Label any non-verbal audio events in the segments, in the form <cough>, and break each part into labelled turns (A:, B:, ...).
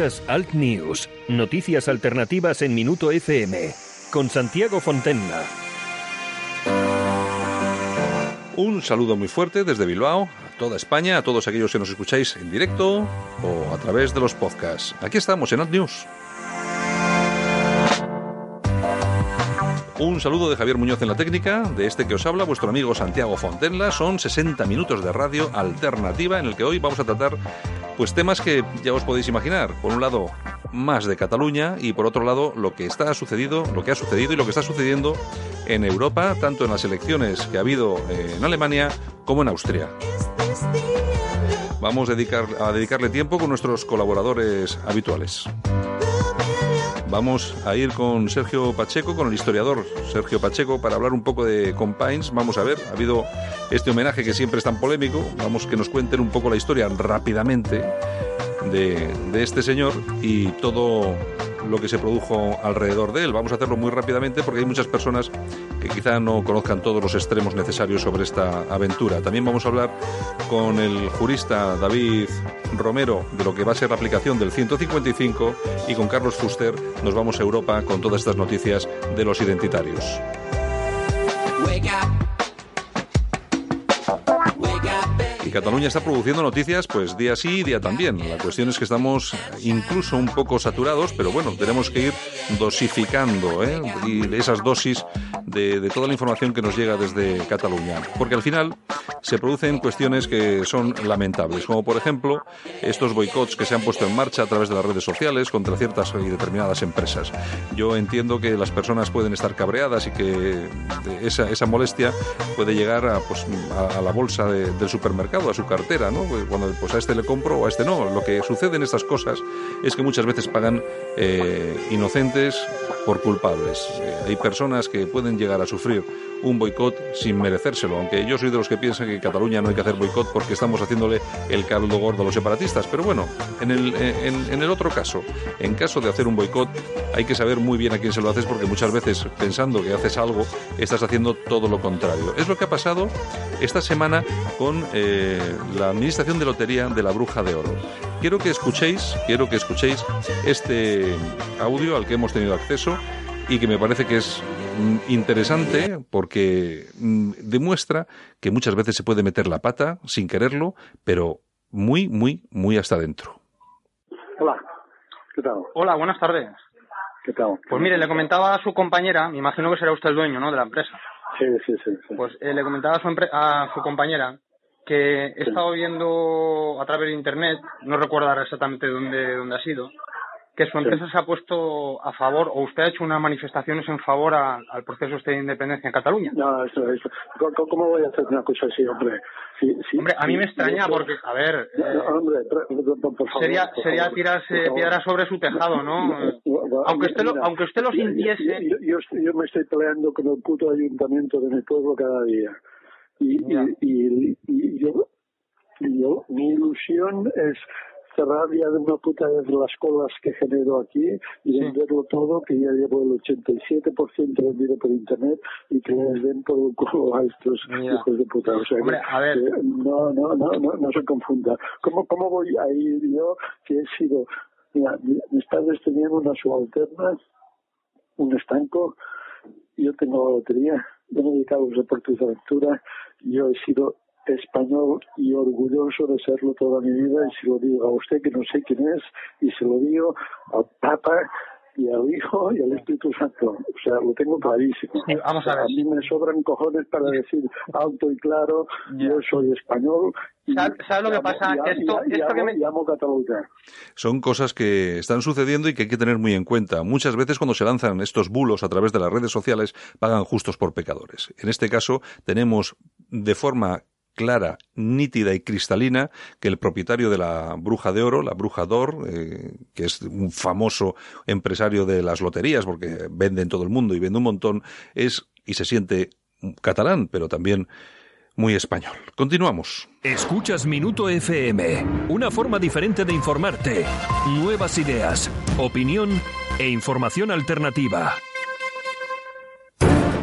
A: Alt News, noticias alternativas en Minuto FM, con Santiago Fontenla.
B: Un saludo muy fuerte desde Bilbao, a toda España, a todos aquellos que nos escucháis en directo o a través de los podcasts. Aquí estamos en Alt News. Un saludo de Javier Muñoz en la técnica, de este que os habla vuestro amigo Santiago Fontenla. Son 60 minutos de radio alternativa en el que hoy vamos a tratar pues temas que ya os podéis imaginar. Por un lado, más de Cataluña y por otro lado, lo que está sucedido, lo que ha sucedido y lo que está sucediendo en Europa, tanto en las elecciones que ha habido en Alemania como en Austria. Vamos a, a dedicarle tiempo con nuestros colaboradores habituales. Vamos a ir con Sergio Pacheco, con el historiador Sergio Pacheco, para hablar un poco de Compines. Vamos a ver, ha habido este homenaje que siempre es tan polémico. Vamos que nos cuenten un poco la historia rápidamente de, de este señor y todo lo que se produjo alrededor de él. Vamos a hacerlo muy rápidamente porque hay muchas personas que quizá no conozcan todos los extremos necesarios sobre esta aventura. También vamos a hablar con el jurista David Romero de lo que va a ser la aplicación del 155 y con Carlos Fuster nos vamos a Europa con todas estas noticias de los identitarios. Y Cataluña está produciendo noticias pues día sí, día también. La cuestión es que estamos incluso un poco saturados, pero bueno, tenemos que ir dosificando ¿eh? y esas dosis de, de toda la información que nos llega desde Cataluña. Porque al final se producen cuestiones que son lamentables, como por ejemplo estos boicots que se han puesto en marcha a través de las redes sociales contra ciertas y determinadas empresas. Yo entiendo que las personas pueden estar cabreadas y que esa, esa molestia puede llegar a, pues, a, a la bolsa de, del supermercado, a su cartera, ¿no? Cuando pues a este le compro o a este no. Lo que sucede en estas cosas es que muchas veces pagan eh, inocentes por culpables. Eh, hay personas que pueden llegar a sufrir un boicot sin merecérselo, aunque yo soy de los que piensan que en Cataluña no hay que hacer boicot porque estamos haciéndole el caldo gordo a los separatistas. Pero bueno, en el, en, en el otro caso, en caso de hacer un boicot, hay que saber muy bien a quién se lo haces porque muchas veces pensando que haces algo, estás haciendo todo lo contrario. Es lo que ha pasado esta semana con eh, la Administración de Lotería de la Bruja de Oro. Quiero que escuchéis, quiero que escuchéis este audio al que hemos tenido acceso y que me parece que es mm, interesante porque mm, demuestra que muchas veces se puede meter la pata sin quererlo, pero muy, muy, muy hasta adentro.
C: Hola, ¿qué tal?
D: Hola, buenas tardes.
C: ¿Qué tal?
D: Pues mire, le comentaba a su compañera, me imagino que será usted el dueño, ¿no?, de la empresa.
C: Sí, sí, sí. sí.
D: Pues eh, le comentaba a su, empre- a su compañera que he estado viendo a través de internet, no recuerdo ahora exactamente dónde, dónde ha sido, que su empresa se ha puesto a favor, o usted ha hecho unas manifestaciones en favor a- al proceso este de independencia en Cataluña.
C: No, eso, eso. ¿Cómo, cómo voy a hacer una cosa así, hombre? Sí, sí,
D: Hombre, a mí me
C: sí,
D: extraña porque, a ver,
C: No,
D: eh,
C: no, hombre, por, favor.
D: sería,
C: por
D: sería
C: favor,
D: tirarse
C: por favor.
D: piedras sobre su tejado, ¿no? Aunque usted lo,
C: Mira,
D: aunque usted lo sintiese,
C: Yo, yo, yo me estoy peleando con el puto ayuntamiento de mi pueblo cada día. Y, y, y, y yo, mi ilusión es cerrar ya de una puta vez las colas que genero aquí y
D: Sí.
C: venderlo todo, que ya llevo el 87% vendido por internet y que les den por el culo a estos hijos de puta. O sea, que-
D: Hombre, a ver.
C: que no, no, no, no, no se confunda. ¿Cómo, ¿Cómo voy a ir yo que he sido... Mira, mi- mis padres tenían una subalterna, un estanco, yo tengo la lotería, yo me he dedicado a los deportes de aventura, yo he sido español y orgulloso de serlo toda mi vida y se lo digo a usted que no sé quién es y se lo digo al Papa y al Hijo y al Espíritu Santo. O sea, lo tengo clarísimo.
D: Sí, vamos a ver.
C: A mí me sobran cojones para decir alto y claro, yo soy español. y
D: ¿Sabe- sabe lo que pasa?
C: y
D: Esto-
C: y
D: esto que me-
C: y amo Cataluña.
B: Son cosas que están sucediendo y que hay que tener muy en cuenta. Muchas veces cuando se lanzan estos bulos a través de las redes sociales pagan justos por pecadores. En este caso tenemos de forma clara, nítida y cristalina que el propietario de la Bruja de Oro, la Bruja d'Or, eh, que es un famoso empresario de las loterías porque vende en todo el mundo y vende un montón, es y se siente catalán, pero también muy español. Continuamos.
A: Escuchas Minuto FM, una forma diferente de informarte. Nuevas ideas, opinión e información alternativa.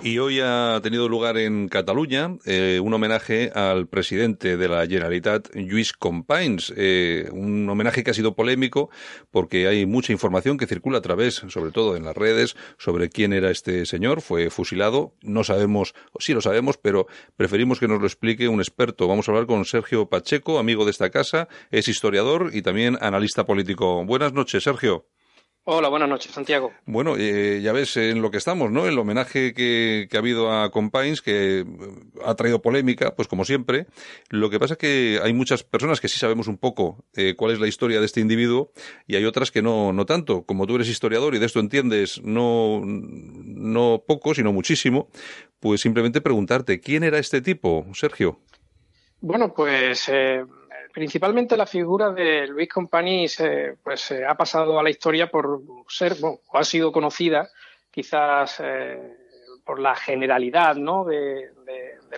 B: Y hoy ha tenido lugar en Cataluña eh, un homenaje al presidente de la Generalitat, Lluís Companys. Eh, un homenaje que ha sido polémico porque hay mucha información que circula a través, sobre todo en las redes, sobre quién era este señor. Fue fusilado. No sabemos, sí lo sabemos, pero preferimos que nos lo explique un experto. Vamos a hablar con Sergio Pacheco, amigo de esta casa, es historiador y también analista político. Buenas noches, Sergio.
E: Hola, buenas noches, Santiago.
B: Bueno, eh, ya ves en lo que estamos, ¿no? El homenaje que, ha habido a Compains, que eh, ha traído polémica, pues como siempre. Lo que pasa es que hay muchas personas que sí sabemos un poco eh, cuál es la historia de este individuo y hay otras que no, no tanto. Como tú eres historiador y de esto entiendes no, no poco, sino muchísimo, pues simplemente preguntarte, ¿quién era este tipo, Sergio?
E: Bueno, pues principalmente la figura de Luis Companys pues ha pasado a la historia por ser, bueno, o ha sido conocida quizás eh, por la generalidad ¿no? de,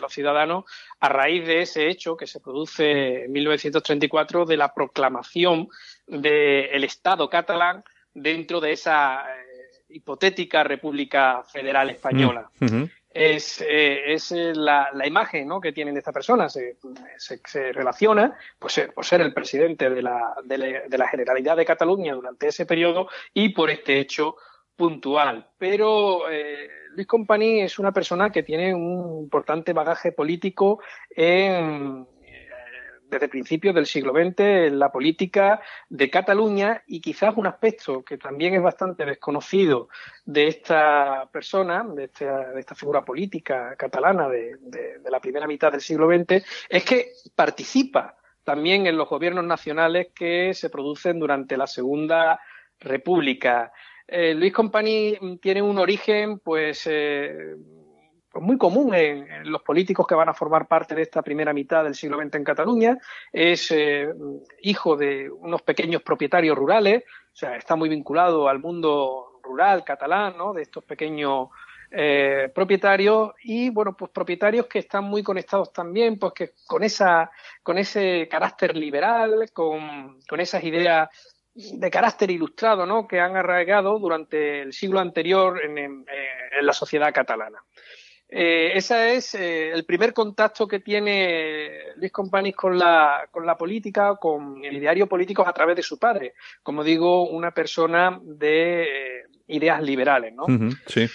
E: los ciudadanos a raíz de ese hecho que se produce en 1934 de la proclamación del Estado catalán dentro de esa eh, hipotética República Federal Española. Mm, es, eh, es eh, la, la, imagen ¿no? que tienen de esta persona. Se, se, relaciona pues, eh, por ser el presidente de la, de, la, Generalidad de Cataluña durante ese periodo y por este hecho puntual. Pero Luis Companys es una persona que tiene un importante bagaje político en, desde principios del siglo XX en la política de Cataluña y quizás un aspecto que también es bastante desconocido de esta persona, de esta, figura política catalana de, la primera mitad del siglo XX, es que participa también en los gobiernos nacionales que se producen durante la Segunda República. Eh, Luis Company tiene un origen, pues, eh, pues muy común en, los políticos que van a formar parte de esta primera mitad del siglo XX en Cataluña. Es eh, hijo de unos pequeños propietarios rurales, o sea, está muy vinculado al mundo rural catalán, ¿no? De estos pequeños eh, propietarios y bueno pues propietarios que están muy conectados también pues que con esa con ese carácter liberal con, con esas ideas de carácter ilustrado ¿no? que han arraigado durante el siglo anterior en, en la sociedad catalana. Eh, ese es eh, el primer contacto que tiene Luis Companys con la, con la política, con el ideario político a través de su padre. Como digo, una persona de eh, ideas liberales, ¿no?
B: sí.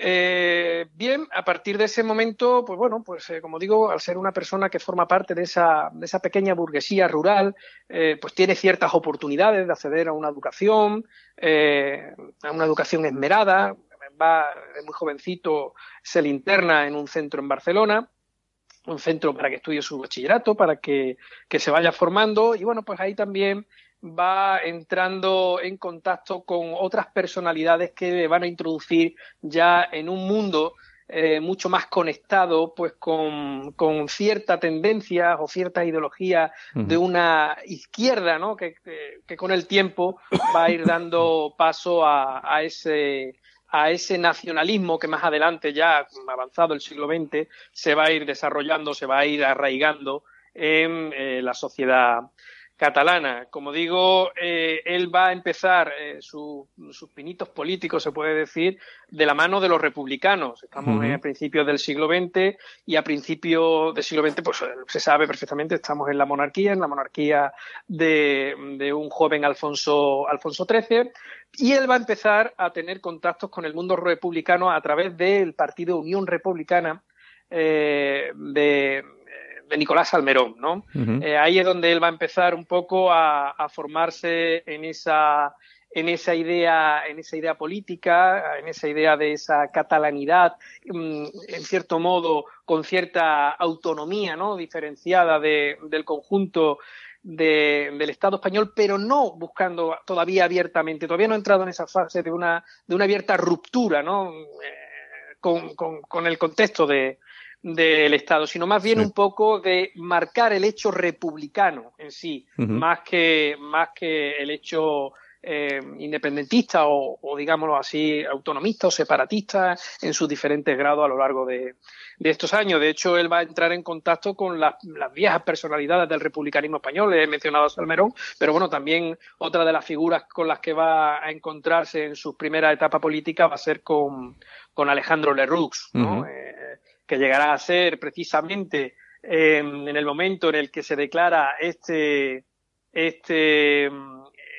E: Eh, bien, a partir de ese momento, pues bueno, pues como digo, al ser una persona que forma parte de esa, de esa pequeña burguesía rural, pues tiene ciertas oportunidades de acceder a una educación, a una educación esmerada, va muy jovencito, se le interna en un centro en Barcelona, un centro para que estudie su bachillerato, para que, se vaya formando y bueno, pues ahí también va entrando en contacto con otras personalidades que le van a introducir ya en un mundo eh, mucho más conectado pues con, con cierta tendencia o cierta ideología de una izquierda ¿no? que, que, con el tiempo va a ir dando <coughs> paso a, a ese a ese nacionalismo que más adelante, ya avanzado el siglo XX, se va a ir desarrollando, se va a ir arraigando en eh, la sociedad catalana. Como digo, eh, él va a empezar eh, sus pinitos políticos, se puede decir, de la mano de los republicanos. Estamos en principios del siglo XX y a principios del siglo XX, pues se sabe perfectamente, estamos en la monarquía, en la monarquía de, de un joven Alfonso, Alfonso XIII, y él va a empezar a tener contactos con el mundo republicano a través del partido Unión Republicana eh, de, Nicolás Almerón, ¿no? Eh, ahí es donde él va a empezar un poco a, formarse en esa en esa idea, en esa idea política, en esa idea de esa catalanidad, mm, en cierto modo, con cierta autonomía, ¿no? diferenciada del conjunto del Estado español, pero no buscando todavía abiertamente, todavía no ha entrado en esa fase de una, de una abierta ruptura, ¿no? Eh, con, el contexto de, del Estado, sino más bien un poco de marcar el hecho republicano en sí, más, que, más que el hecho eh, independentista o, digámoslo así, autonomista o separatista en sus diferentes grados a lo largo de, estos años. De hecho, él va a entrar en contacto con las, viejas personalidades del republicanismo español. He mencionado a Salmerón, pero bueno, también otra de las figuras con las que va a encontrarse en su primera etapa política va a ser con, Alejandro Leroux, eh, que llegará a ser precisamente eh, en el momento en el que se declara este este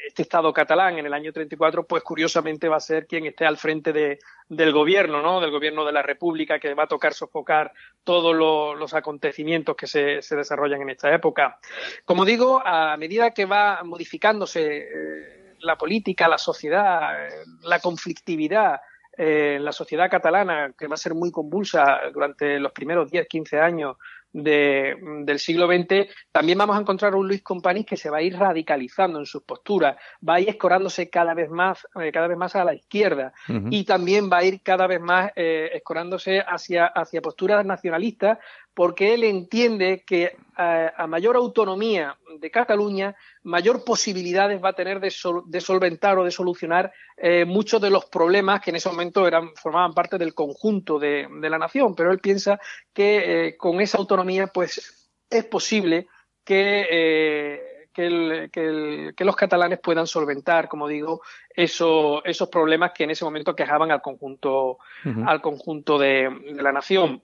E: este Estado catalán en el año 34, pues curiosamente va a ser quien esté al frente de, del gobierno, ¿no? Del gobierno de la República, que va a tocar sofocar todos los acontecimientos que se, se, desarrollan en esta época. Como digo, a medida que va modificándose eh, la política, la sociedad, eh, la conflictividad, eh, en la sociedad catalana, que va a ser muy convulsa durante los primeros 10, 15 años de, del siglo XX, también vamos a encontrar un Luis Companys que se va a ir radicalizando en sus posturas, va a ir escorándose cada vez más, eh, cada vez más a la izquierda y también va a ir cada vez más eh, escorándose hacia, hacia posturas nacionalistas porque él entiende que eh, a, mayor autonomía de Cataluña, mayor posibilidades va a tener de, solventar o de solucionar eh, muchos de los problemas que en ese momento eran, formaban parte del conjunto de, la nación. Pero él piensa que eh, con esa autonomía, pues es posible que, que, los catalanes puedan solventar, como digo, esos problemas que en ese momento quejaban al conjunto, al conjunto de la nación.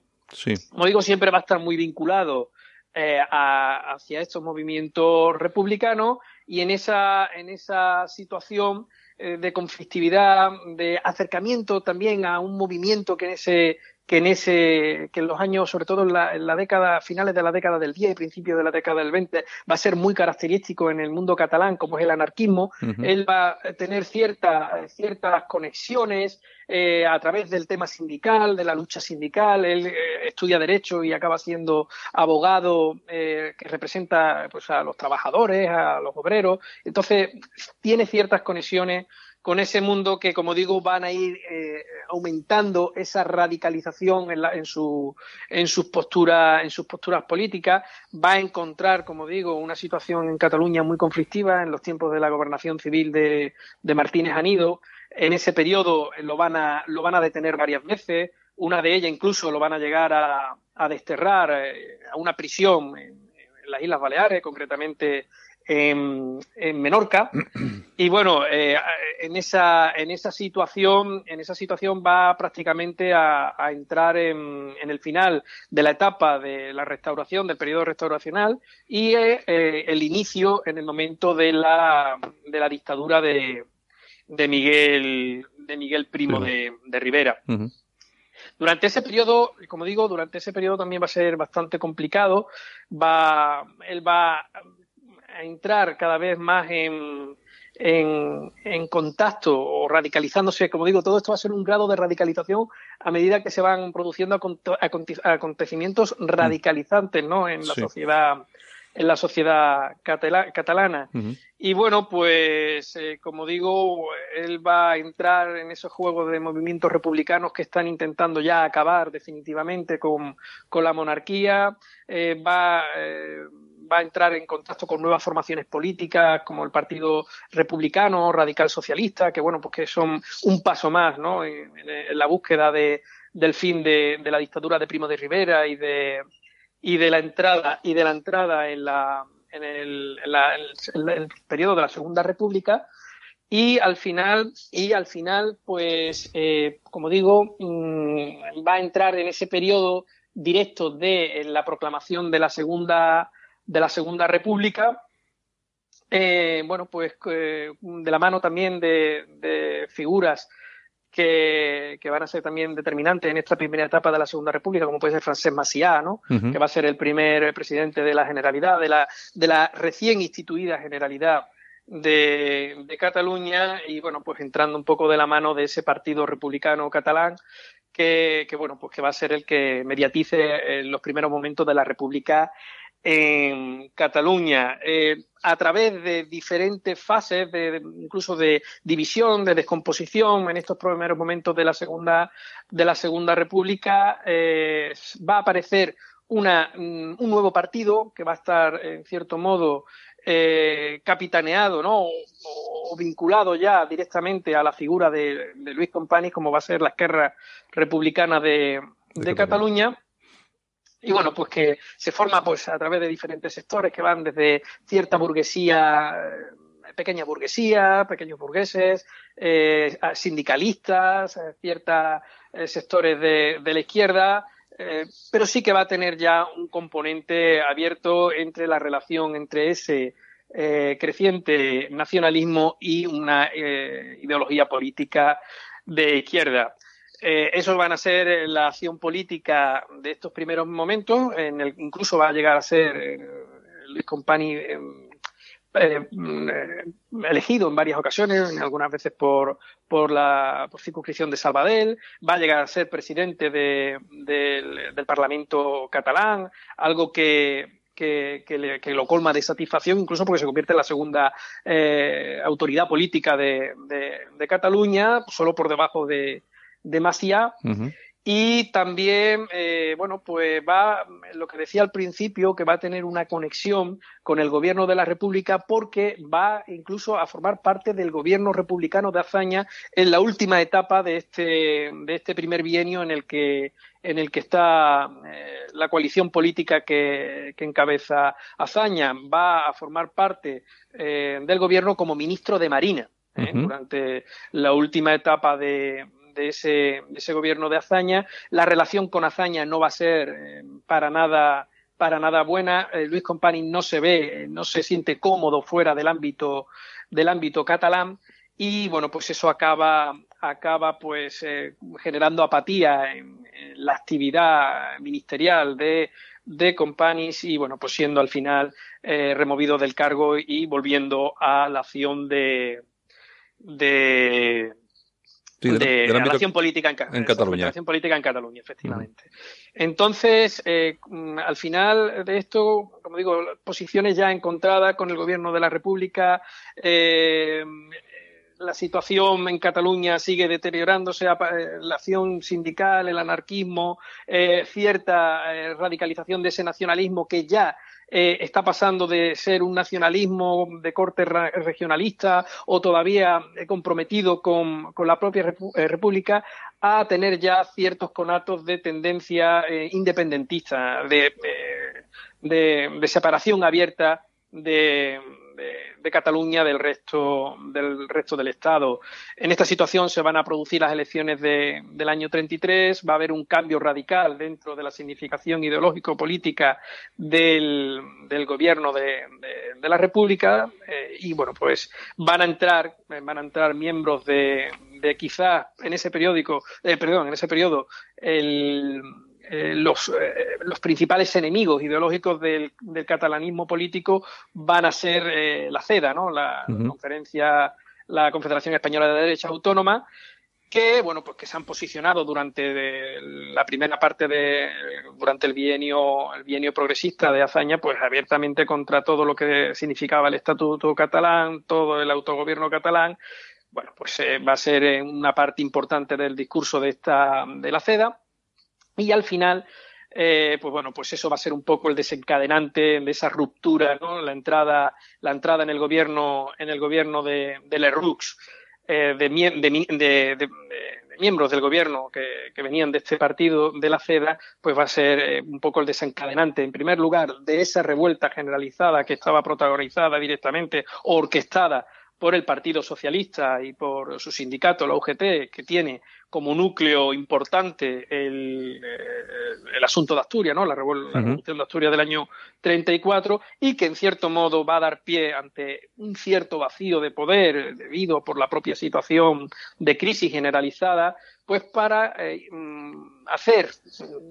E: Como digo, siempre va a estar muy vinculado eh, hacia estos movimientos republicanos y en esa, en esa situación eh, de conflictividad, de acercamiento también a un movimiento que en ese que en ese que en los años sobre todo en la, década finales de la década del 10 y principios de la década del 20 va a ser muy característico en el mundo catalán como es el anarquismo él va a tener ciertas ciertas conexiones eh, a través del tema sindical de la lucha sindical. Él eh, estudia derecho y acaba siendo abogado eh, que representa pues a los trabajadores a los obreros. Entonces tiene ciertas conexiones con ese mundo que, como digo, van a ir eh, aumentando esa radicalización en, en, su, en, sus posturas, en sus posturas políticas. Va a encontrar, como digo, una situación en Cataluña muy conflictiva en los tiempos de la gobernación civil de, Martínez Anido. En ese periodo lo van, a, detener varias veces. Una de ellas incluso lo van a llegar a, desterrar eh, a una prisión en las Islas Baleares, concretamente en, Menorca. <clears throat> Y bueno, eh, en, esa, en esa situación, en esa situación va prácticamente a, entrar en, el final de la etapa de la restauración, del periodo restauracional, y eh, el inicio en el momento de la, de la dictadura de, de Miguel, de Miguel Primo de, Rivera. Durante ese periodo, como digo, durante ese periodo también va a ser bastante complicado. Va, él va a entrar cada vez más en, en, contacto o radicalizándose, como digo, todo esto va a ser un grado de radicalización a medida que se van produciendo acontecimientos mm. radicalizantes ¿no? en la sociedad en la sociedad catalana. Y bueno, pues eh, como digo, él va a entrar en esos juegos de movimientos republicanos que están intentando ya acabar definitivamente con, con la monarquía. Eh, va, eh, va a entrar en contacto con nuevas formaciones políticas como el Partido Republicano, Radical Socialista, que bueno, pues que son un paso más ¿no? en, la búsqueda de, del fin de, la dictadura de Primo de Rivera y de, y de la entrada y de la entrada en la en el, el, periodo de la Segunda República y al final y al final pues eh, como digo mm, va a entrar en ese periodo directo de la proclamación de la segunda de la Segunda República. Eh, bueno, pues eh, de la mano también de, figuras que, van a ser también determinantes en esta primera etapa de la Segunda República, como puede ser Francesc Maciá, ¿no? que va a ser el primer presidente de la Generalidad, de la, de la recién instituida Generalidad de, de, Cataluña y bueno, pues entrando un poco de la mano de ese partido republicano catalán que, que bueno, pues que va a ser el que mediatice en los primeros momentos de la República en Cataluña eh, a través de diferentes fases, de, incluso de división, de descomposición en estos primeros momentos de la segunda de la segunda República eh, va a aparecer una, mm, un nuevo partido que va a estar en cierto modo eh, capitaneado ¿no? O, vinculado ya directamente a la figura de, Luis Companys como va a ser la Esquerra Republicana de, de Cataluña y bueno, pues que se forma pues a través de diferentes sectores que van desde cierta burguesía, eh, pequeña burguesía, pequeños burgueses, eh, sindicalistas, eh, ciertos sectores de, la izquierda, pero sí que va a tener ya un componente abierto entre la relación entre ese creciente nacionalismo y una ideología política de izquierda. Eh, eso van a ser eh, la acción política de estos primeros momentos. En el, incluso va a llegar a ser eh, Luis Compani mm, elegido en varias ocasiones, algunas veces por, por la circunscripción de Salvadell. Va a llegar a ser presidente del Parlamento catalán, algo que, que, lo colma de satisfacción, incluso porque se convierte en la segunda autoridad política de, Cataluña, solo por debajo de, demasiado. Y también, eh, bueno, pues va, lo que decía al principio, que va a tener una conexión con el gobierno de la República porque va incluso a formar parte del gobierno republicano de Azaña en la última etapa de este, de este primer bienio en el que, en el que está eh, la coalición política que, encabeza Azaña. Va a formar parte eh, del gobierno como ministro de Marina. durante la última etapa de, de ese, gobierno de Azaña. La relación con Azaña no va a ser eh, para nada para nada buena. Eh, Luis Compani no se ve, eh, no se siente cómodo fuera del ámbito del ámbito catalán y bueno, pues eso acaba acaba pues generando apatía en, la actividad ministerial de de Companis y bueno, pues siendo al final removido del cargo y volviendo a la acción de, de de, relación política en, Cataluña. política en Cataluña, efectivamente. Entonces, eh, mm, al final de esto, como digo, posiciones ya encontradas con el gobierno de la República, eh, la situación en Cataluña sigue deteriorándose, eh, la acción sindical, el anarquismo, cierta radicalización de ese nacionalismo que ya eh, está pasando de ser un nacionalismo de corte regionalista o todavía eh, comprometido con, la propia eh, República a tener ya ciertos conatos de tendencia independentista, de, de, separación abierta de, de, Cataluña del resto, del resto del Estado. En esta situación se van a producir las elecciones del año 33, va a haber un cambio radical dentro de la significación ideológico-política del, del, gobierno de, la República eh, y, bueno, pues van a entrar, van a entrar miembros de, de quizá en ese periódico, eh, perdón, en ese periodo el eh, los, eh, los, principales enemigos ideológicos del, catalanismo político van a ser eh, la CEDA, ¿no? la conferencia, la Confederación Española de Derecha Autónoma, que bueno pues que se han posicionado durante la primera parte de durante el bienio el bienio progresista de Azaña pues abiertamente contra todo lo que significaba el estatuto catalán todo el autogobierno catalán. Bueno pues va a ser una parte importante del discurso de esta de la CEDA y al final, eh, pues bueno, pues eso va a ser un poco el desencadenante de esa ruptura, ¿no? La entrada, la entrada en el gobierno, en el gobierno de, de Lerroux, eh, de, de, miembros del gobierno que, que, venían de este partido de la CEDA, pues va a ser eh, un poco el desencadenante, en primer lugar, de esa revuelta generalizada que estaba protagonizada directamente, orquestada por el Partido Socialista y por su sindicato, la UGT, que tiene como núcleo importante el, eh, el asunto de Asturias, ¿no? la, revolución de Asturias del año 34, y que en cierto modo va a dar pie ante un cierto vacío de poder debido por la propia situación de crisis generalizada, pues para eh, mm, hacer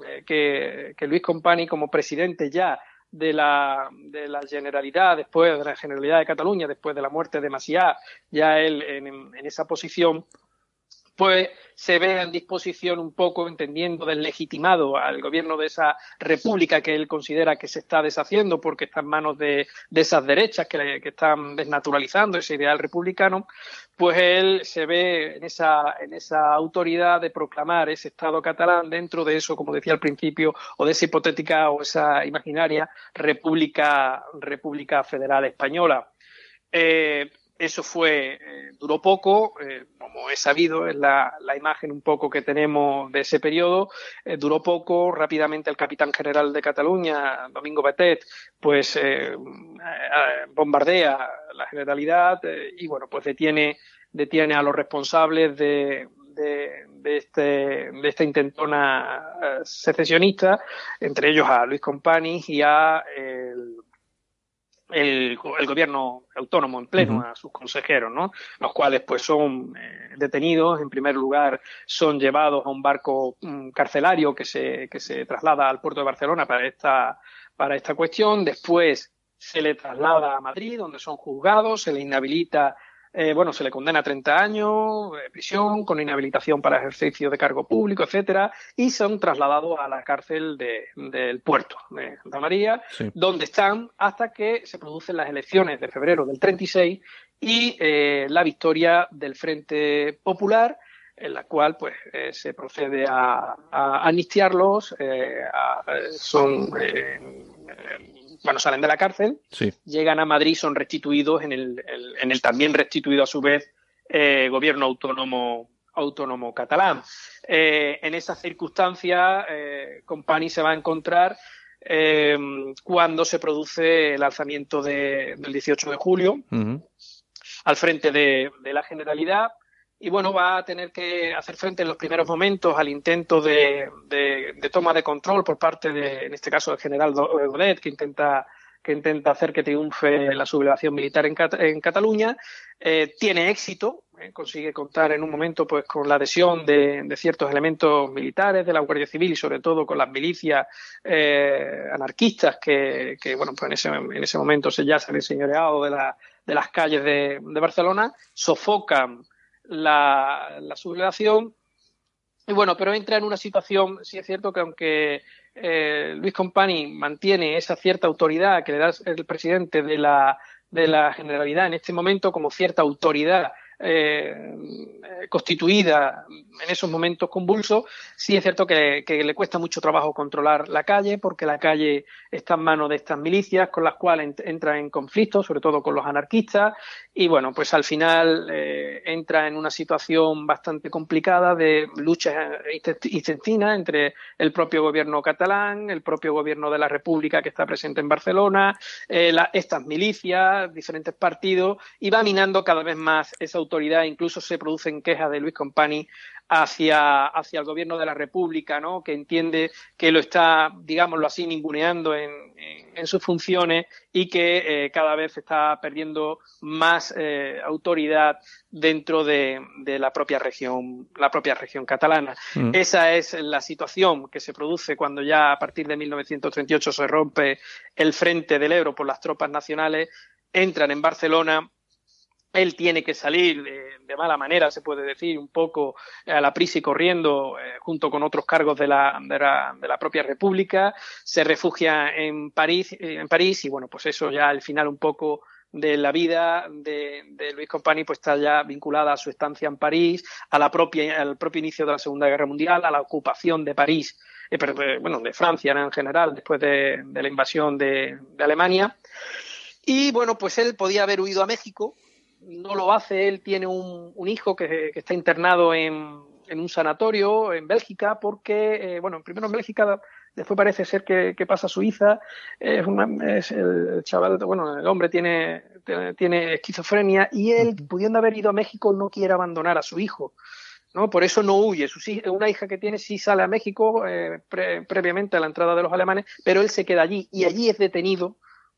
E: eh, que, que Luis Compani como presidente ya de la, de la Generalidad, después de la Generalidad de Cataluña, después de la muerte de Maciá, ya él en, esa posición, pues se ve en disposición un poco, entendiendo deslegitimado al gobierno de esa república que él considera que se está deshaciendo porque está en manos de, esas derechas que, están desnaturalizando ese ideal republicano, pues él se ve en esa, en esa autoridad de proclamar ese Estado catalán dentro de eso, como decía al principio, o de esa hipotética o esa imaginaria República, República Federal Española. Eh, eso fue, eh, duró poco, eh, como he sabido, es la, imagen un poco que tenemos de ese periodo, eh, duró poco, rápidamente el capitán general de Cataluña, Domingo Betet, pues bombardea la generalidad y bueno, pues detiene, detiene a los responsables de, de, de, este, de esta intentona secesionista, entre ellos a Luis Compani y a el el, gobierno autónomo en pleno a sus consejeros, ¿no? Los cuales pues son eh, detenidos, en primer lugar son llevados a un barco mm, carcelario que se, que se traslada al puerto de Barcelona para esta, para esta cuestión, después se le traslada a Madrid, donde son juzgados, se le inhabilita eh, bueno, se le condena a 30 años de prisión con inhabilitación para ejercicio de cargo público, etcétera, y son trasladados a la cárcel del puerto de Santa María, donde están hasta que se producen las elecciones de febrero del 36 y eh, la victoria del Frente Popular en la cual pues eh, se procede a, a amnistiarlos, son bueno, salen de la cárcel, llegan a Madrid, son restituidos en el, en el también restituido a su vez eh, gobierno autónomo autónomo catalán. Eh, en esa circunstancia, eh, Compani se va a encontrar eh, cuando se produce el alzamiento del 18 de julio al frente de, la Generalidad. Y bueno, va a tener que hacer frente en los primeros momentos al intento de, de, toma de control por parte de, en este caso, del general Godet, que intenta que intenta hacer que triunfe la sublevación militar en, en Cataluña. Eh, tiene éxito, eh, consigue contar en un momento pues con la adhesión de, de, ciertos elementos militares de la Guardia Civil y sobre todo con las milicias eh, anarquistas que, que, bueno, pues en ese, en ese momento se ya se han enseñoreado de, la, de las calles de, de Barcelona, sofocan la, sublevación. Y bueno, pero entra en una situación, sí es cierto que aunque eh, Luis Compani mantiene esa cierta autoridad que le da el presidente de la, de la Generalidad en este momento como cierta autoridad eh, constituida en esos momentos convulsos, sí es cierto que, le cuesta mucho trabajo controlar la calle, porque la calle está en manos de estas milicias con las cuales entra en conflicto, sobre todo con los anarquistas, y bueno, pues al final eh, entra en una situación bastante complicada de lucha intestina entre el propio gobierno catalán, el propio gobierno de la República que está presente en Barcelona, eh, estas milicias, diferentes partidos, y va minando cada vez más esa autoridad, incluso se producen quejas de Luis Compani hacia, hacia el gobierno de la República, ¿no? que entiende que lo está, digámoslo así, ninguneando en, en, sus funciones y que eh, cada vez está perdiendo más eh, autoridad dentro de, de, la propia región, la propia región catalana. Mm. Esa es la situación que se produce cuando ya a partir de 1938 se rompe el frente del Ebro por las tropas nacionales, entran en Barcelona él tiene que salir de, mala manera, se puede decir, un poco a la prisa y corriendo, eh, junto con otros cargos de la, de la, de, la, propia República, se refugia en París, eh, en París y bueno, pues eso ya al final un poco de la vida de, de, Luis Compani pues está ya vinculada a su estancia en París, a la propia, al propio inicio de la Segunda Guerra Mundial, a la ocupación de París, eh, bueno, de Francia en general, después de, de la invasión de Alemania. Y bueno, pues él podía haber huido a México, no lo hace, él tiene un, un hijo que, está internado en, en, un sanatorio en Bélgica porque, eh, bueno, primero en Bélgica, después parece ser que, pasa a Suiza, es, es, el chaval, bueno, el hombre tiene, tiene esquizofrenia y él, pudiendo haber ido a México, no quiere abandonar a su hijo. ¿no? Por eso no huye. Su, una hija que tiene sí sale a México eh, previamente a la entrada de los alemanes, pero él se queda allí y allí es detenido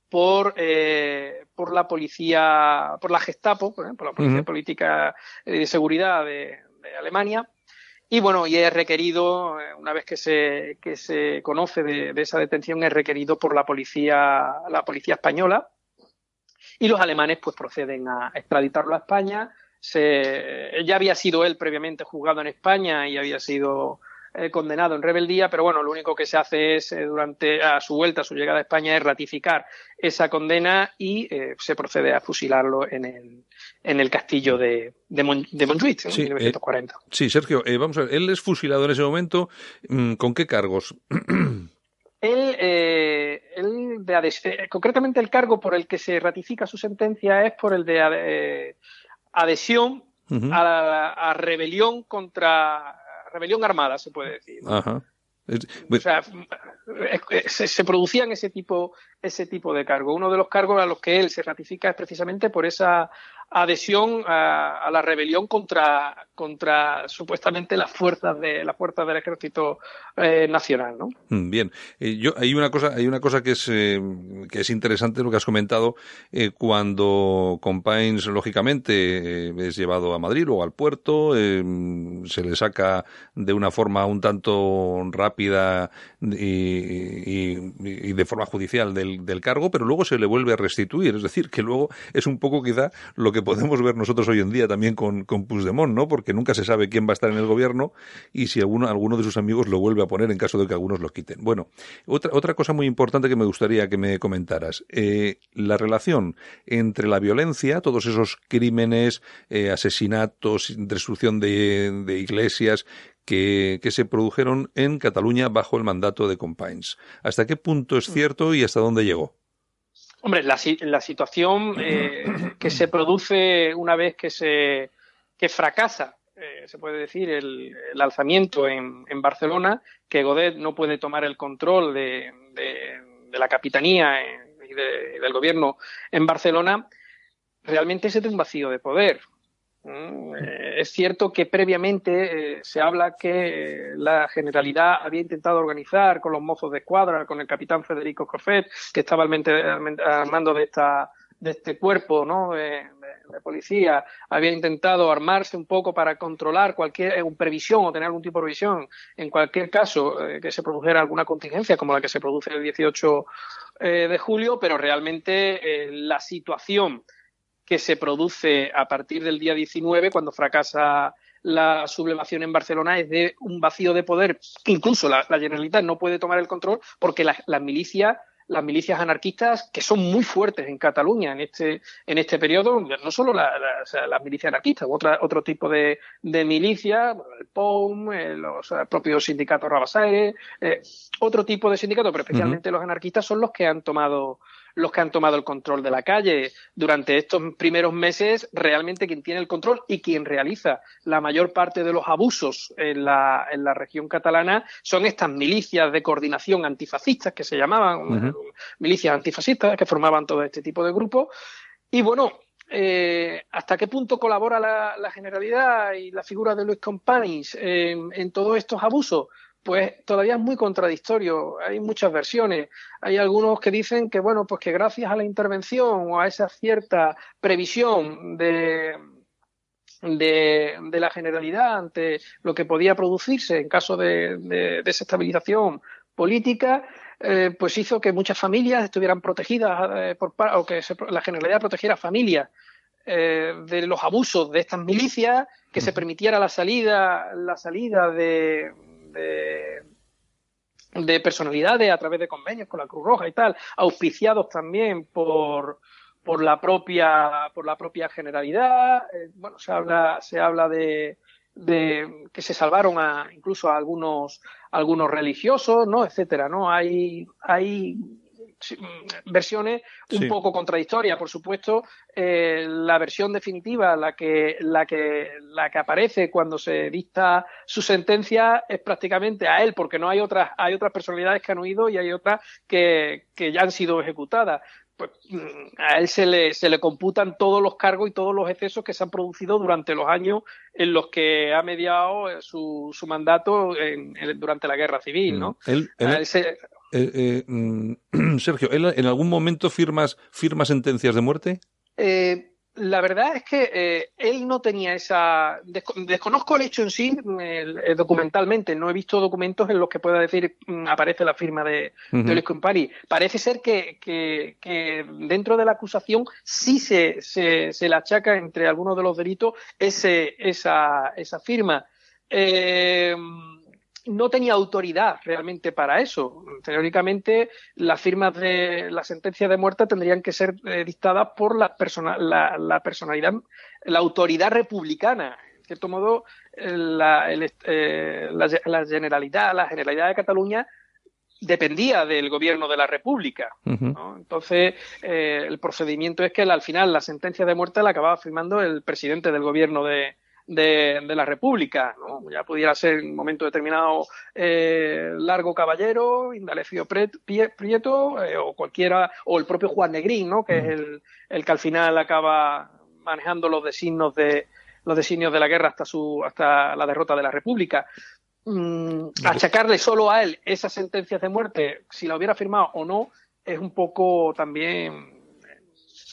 E: por, eh, por la policía, por la Gestapo, por, la Policía Política de Seguridad de, Alemania. Y bueno, y es requerido, eh, una vez que se, que se conoce de, esa detención, es requerido por la policía, la policía española. Y los alemanes pues proceden a extraditarlo a España, se, ya había sido él previamente juzgado en España y había sido eh, condenado en rebeldía, pero bueno, lo único que se hace es, eh, durante a su vuelta, a su llegada a España, es ratificar esa condena y eh, se procede a fusilarlo en el, en el castillo de, de, Montjuic en 1940.
B: sí, Sergio, vamos a ver, él es fusilado en ese momento, mm, ¿con qué cargos? <clears throat>
E: Él, él de concretamente el cargo por el que se ratifica su sentencia es por el de adhesión a, a, rebelión contra rebelión armada, se puede decir. Ajá. O sea, se, producían ese tipo, ese tipo de cargos. Uno de los cargos a los que él se ratifica es precisamente por esa adhesión a, la rebelión contra, contra supuestamente las fuerzas de las fuerzas del ejército eh, nacional, ¿no?
B: Mm, bien, eh, yo hay una cosa hay una cosa que es eh, que es interesante lo que has comentado cuando Compains lógicamente es llevado a Madrid o al puerto se le saca de una forma un tanto rápida y, de forma judicial del, del cargo, pero luego se le vuelve a restituir, es decir, que luego es un poco quizá lo que que podemos ver nosotros hoy en día también con, con Puigdemont, ¿no? Porque nunca se sabe quién va a estar en el gobierno y si alguno, alguno de sus amigos lo vuelve a poner en caso de que algunos lo quiten. Bueno, otra, otra cosa muy importante que me gustaría que me comentaras. Eh, la relación entre la violencia, todos esos crímenes, eh, asesinatos, destrucción de, de iglesias, que, que, se produjeron en Cataluña bajo el mandato de Companys. ¿Hasta qué punto es cierto y hasta dónde llegó?
E: Hombre, la, la situación eh, que se produce una vez que se que fracasa, eh, se puede decir, el, alzamiento en, en, Barcelona, que Godet no puede tomar el control de, de, la capitanía y, del gobierno en Barcelona, realmente es de un vacío de poder. Mm, eh, es cierto que previamente eh, se habla que la Generalidad había intentado organizar con los mozos de escuadra, con el capitán Federico Coffet, que estaba al, mando de, esta, de este cuerpo ¿no? de, policía, había intentado armarse un poco para controlar cualquier eh, previsión o tener algún tipo de previsión en cualquier caso que se produjera alguna contingencia como la que se produce el 18 de julio, pero realmente la situación que se produce a partir del día 19, cuando fracasa la sublevación en Barcelona, es de un vacío de poder. Incluso la, Generalitat no puede tomar el control porque las milicias las milicias anarquistas que son muy fuertes en Cataluña en este en este periodo no solo las milicias anarquistas otra, otro tipo de, de milicias el POUM eh, los propios sindicatos Rabasaire eh, otro tipo de sindicatos pero especialmente los anarquistas son los que han tomado los que han tomado el control de la calle. Durante estos primeros meses, realmente quien tiene el control y quien realiza la mayor parte de los abusos en la, en la región catalana son estas milicias de coordinación antifascistas que se llamaban, milicias antifascistas que formaban todo este tipo de grupos. Y bueno, eh, ¿Hasta qué punto colabora la, Generalidad y la figura de Luis Companys en, en todos estos abusos? Pues todavía es muy contradictorio. Hay muchas versiones. Hay algunos que dicen que, bueno, pues que gracias a la intervención o a esa cierta previsión de, de, la generalidad ante lo que podía producirse en caso de, desestabilización política, eh, pues hizo que muchas familias estuvieran protegidas eh, por, o que la generalidad protegiera familias eh, de los abusos de estas milicias, que se permitiera la salida, la salida de, de, personalidades a través de convenios con la Cruz Roja y tal, auspiciados también por, por la propia por la propia generalidad. Eh, bueno se habla se habla de, de que se salvaron a incluso a algunos algunos religiosos no etcétera no hay hay versiones un poco contradictorias, por supuesto. Eh, la versión definitiva, la que, la, que, la que aparece cuando se dicta su sentencia, es prácticamente a él, porque no hay otras, hay otras personalidades que han huido y hay otras que, que ya han sido ejecutadas pues mm, a él se le, se le computan todos los cargos y todos los excesos que se han producido durante los años en los que ha mediado su, su mandato en, durante la guerra civil, ¿no?
B: Eh, eh, mm, <clears throat> Sergio, ¿en algún momento firmas, firma sentencias de muerte?
E: Eh, la verdad es que eh, él no tenía esa. Desconozco el hecho en sí documentalmente. No he visto documentos en los que pueda decir mm, aparece la firma de, Luis Compari. Parece ser que, que, dentro de la acusación sí se, se, se, le achaca entre algunos de los delitos ese, esa, esa firma. Eh, no tenía autoridad realmente para eso. Teóricamente, las firmas de la sentencia de muerte tendrían que ser eh, dictadas por la, la, personalidad, la autoridad republicana. En cierto modo, eh, la, eh, la, Generalidad, la Generalidad de Cataluña dependía del gobierno de la República. Entonces, el procedimiento es que al final la sentencia de muerte la acababa firmando el presidente del gobierno de, de, la República. ¿no? Ya pudiera ser en un momento determinado eh, Largo Caballero, Indalecio Prieto eh, o cualquiera, o el propio Juan Negrín, ¿no? que es el, el que al final acaba manejando los designios de los designios de la guerra hasta su hasta la derrota de la República. Mm, achacarle solo a él esas sentencias de muerte, si la hubiera firmado o no, es un poco también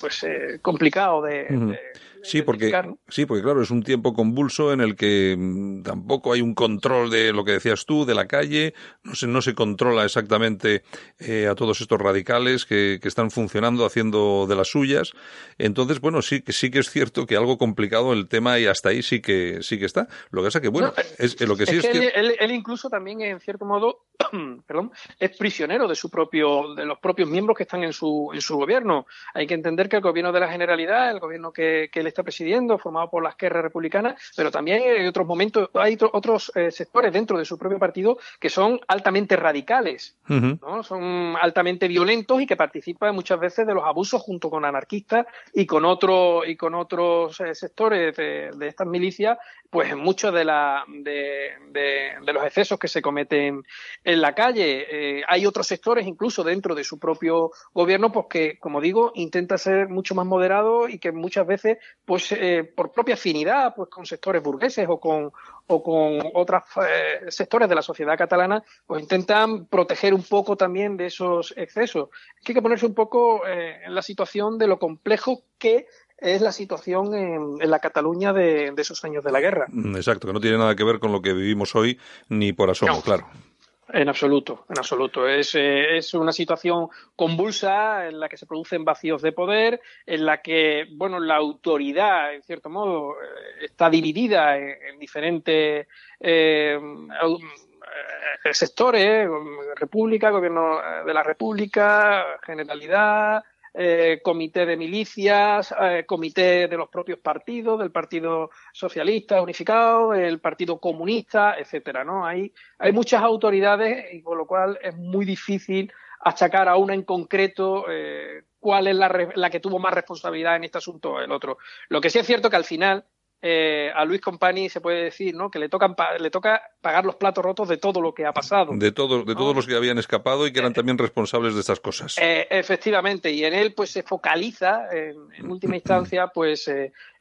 E: pues eh, complicado de,
B: Sí, porque, sí, porque claro, es un tiempo convulso en el que mm, tampoco hay un control de lo que decías tú, de la calle, no se, no se controla exactamente eh, a todos estos radicales que, que, están funcionando, haciendo de las suyas. Entonces, bueno, sí que sí que es cierto que algo complicado el tema y hasta ahí sí que sí que está. Lo que pasa que, bueno, es, lo que sí es,
E: que, él, él, incluso también, en cierto modo, <clears throat> perdón, es prisionero de su propio, de los propios miembros que están en su, en su gobierno. Hay que entender que el gobierno de la Generalidad, el gobierno que, que él está presidiendo, formado por la izquierda republicana, pero también hay otros momentos, hay otros eh, sectores dentro de su propio partido que son altamente radicales, ¿no? son altamente violentos y que participan muchas veces de los abusos junto con anarquistas y con otros y con otros eh, sectores de, estas milicias, pues en muchos de, la, de, de, los excesos que se cometen en la calle. Eh, hay otros sectores, incluso dentro de su propio gobierno, pues que, como digo, intenta ser mucho más moderado y que muchas veces pues eh, por propia afinidad pues con sectores burgueses o con o con otros eh, sectores de la sociedad catalana pues intentan proteger un poco también de esos excesos hay que ponerse un poco eh, en la situación de lo complejo que es la situación en, la Cataluña de, esos años de la guerra.
B: Exacto, que no tiene nada que ver con lo que vivimos hoy ni por asomo, claro.
E: En absoluto, en absoluto. Es, eh, es, una situación convulsa en la que se producen vacíos de poder, en la que, bueno, la autoridad, en cierto modo, eh, está dividida en, diferentes eh, sectores, República, Gobierno de la República, Generalidad, eh, comité de milicias, eh, comité de los propios partidos, del Partido Socialista Unificado, el Partido Comunista, etcétera, ¿no? Hay, hay muchas autoridades y con lo cual es muy difícil achacar a una en concreto eh, cuál es la, la, que tuvo más responsabilidad en este asunto o el otro. Lo que sí es cierto que al final eh, a Luis Compani se puede decir ¿no? que le, tocan le toca pagar los platos rotos de todo lo que ha pasado.
B: De, todo, de todos los que habían escapado y que eran eh, también responsables de estas cosas.
E: Eh, efectivamente, y en él pues se focaliza, en, última <clears throat> instancia, pues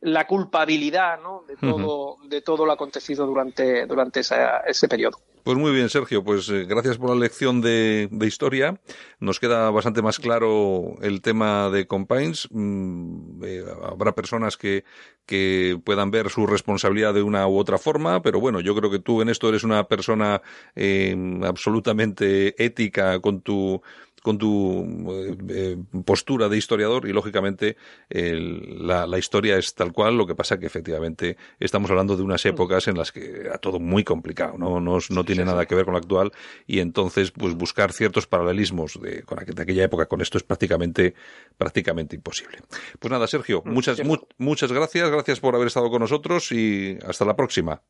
E: la culpabilidad ¿no? de, todo, de todo lo acontecido durante, durante ese periodo.
B: Pues muy bien, Sergio. Pues eh, gracias por la lección de, historia. Nos queda bastante más claro el tema de Compines. Mm, eh, habrá personas que, que puedan ver su responsabilidad de una u otra forma, pero bueno, yo creo que tú en esto eres una persona eh, absolutamente ética con tu con tu eh, eh, postura de historiador y lógicamente la, la, historia es tal cual, lo que pasa que efectivamente estamos hablando de unas épocas en las que era todo muy complicado, no, no, no tiene nada que ver con lo actual y entonces pues buscar ciertos paralelismos de, con de aquella época con esto es prácticamente, prácticamente imposible. Pues nada, Sergio, mm, muchas, muchas gracias, gracias por haber estado con nosotros y hasta la próxima.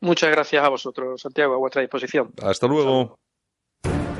E: Muchas gracias a vosotros, Santiago, a vuestra disposición.
B: Hasta luego.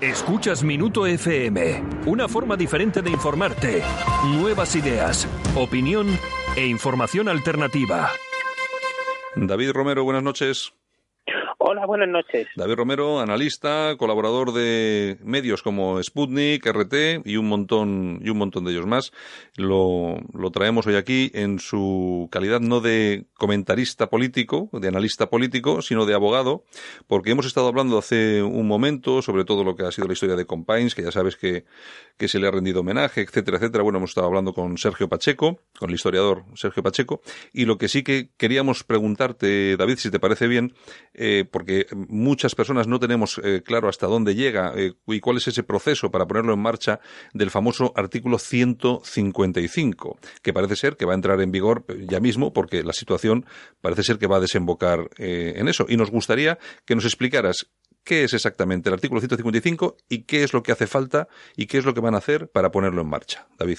A: Escuchas Minuto FM, una forma diferente de informarte. Nuevas ideas, opinión e información alternativa.
B: David Romero, buenas noches.
F: Hola, buenas noches.
B: David Romero, analista, colaborador de medios como Sputnik, RT y un montón y un montón de ellos más. Lo, lo traemos hoy aquí en su calidad no de comentarista político, de analista político, sino de abogado, porque hemos estado hablando hace un momento sobre todo lo que ha sido la historia de Compines, que ya sabes que, que se le ha rendido homenaje, etcétera, etcétera. Bueno, hemos estado hablando con Sergio Pacheco, con el historiador Sergio Pacheco, y lo que sí que queríamos preguntarte, David, si te parece bien, eh, porque muchas personas no tenemos eh, claro hasta dónde llega eh, y cuál es ese proceso para ponerlo en marcha del famoso artículo 155, que parece ser que va a entrar en vigor ya mismo porque la situación parece ser que va a desembocar en eso. Y nos gustaría que nos explicaras qué es exactamente el artículo 155 y qué es lo que hace falta y qué es lo que van a hacer para ponerlo en marcha. David.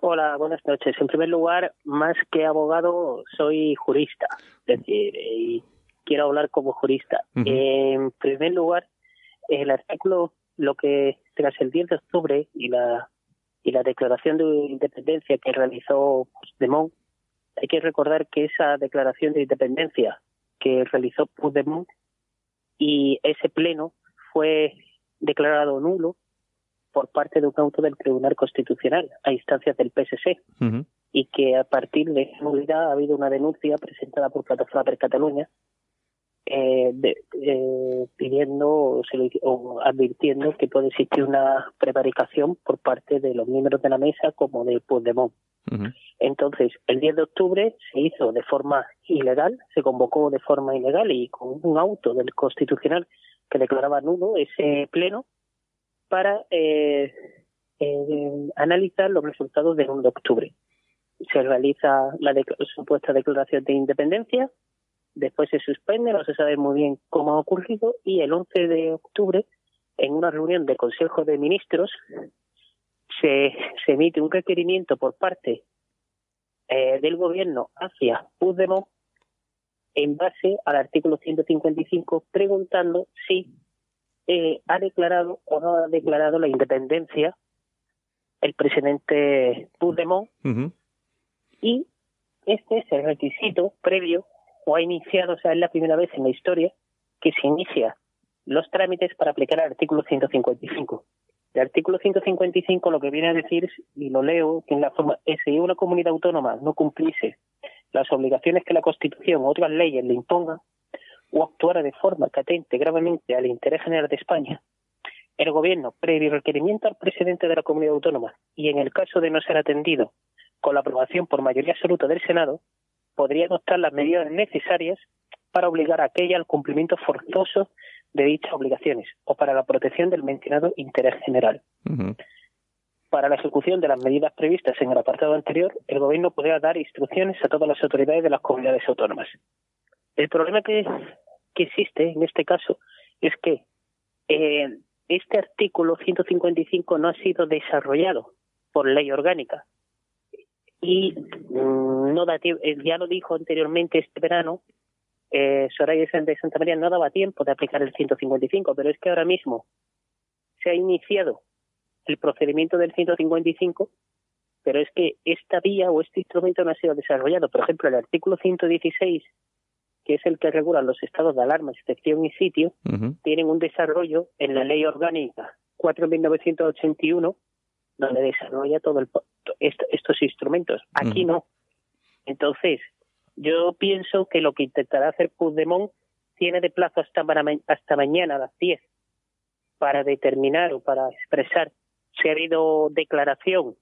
F: Hola, buenas noches. En primer lugar, más que abogado, soy jurista. Es decir, y quiero hablar como jurista. En primer lugar, el artículo, lo que tras el 10 de octubre y la y la declaración de independencia que realizó Puigdemont, hay que recordar que esa declaración de independencia que realizó Puigdemont y ese pleno fue declarado nulo por parte de un auto del Tribunal Constitucional a instancias del PSC y que a partir de esa nulidad ha habido una denuncia presentada por Plataforma per Cataluña eh, de, eh, pidiendo o, advirtiendo que puede existir una prevaricación por parte de los miembros de la mesa como de Puigdemont. Entonces, el 10 de octubre se hizo de forma ilegal, se convocó de forma ilegal y con un auto del Constitucional que declaraba nulo ese pleno para eh, eh, analizar los resultados del 1 de octubre. Se realiza la supuesta declaración de independencia, después se suspende, no se sabe muy bien cómo ha ocurrido, y el 11 de octubre, en una reunión del Consejo de Ministros, se, se emite un requerimiento por parte eh, del gobierno hacia Puigdemont en base al artículo 155 preguntando si eh, ha declarado o no ha declarado la independencia el presidente Puigdemont. Y este es el requisito previo o ha iniciado, o sea, es la primera vez en la historia que se inicia los trámites para aplicar el artículo 155. El artículo 155 lo que viene a decir, y lo leo, que en la forma, si una comunidad autónoma no cumpliese las obligaciones que la Constitución o otras leyes le impongan, o actuara de forma que atente gravemente al interés general de España, el Gobierno, previo requerimiento al presidente de la comunidad autónoma y en el caso de no ser atendido con la aprobación por mayoría absoluta del Senado, podría adoptar las medidas necesarias para obligar a aquella al cumplimiento forzoso de dichas obligaciones o para la protección del mencionado interés general. Para la ejecución de las medidas previstas en el apartado anterior, el Gobierno podría dar instrucciones a todas las autoridades de las comunidades autónomas. El problema que, existe en este caso es que eh, este artículo 155 no ha sido desarrollado por ley orgánica y mm, no da eh, ya lo dijo anteriormente este verano eh, Soraya de Santa María no daba tiempo de aplicar el 155, pero es que ahora mismo se ha iniciado el procedimiento del 155, pero es que esta vía o este instrumento no ha sido desarrollado. Por ejemplo, el artículo 116, que es el que regula los estados de alarma, excepción y sitio, tienen un desarrollo en la ley orgánica 4.1981, donde desarrolla todo estos instrumentos. Aquí no. Entonces, yo pienso que lo que intentará hacer Puigdemont tiene de plazo hasta, hasta mañana a las 10 para determinar o para expresar si ha habido declaración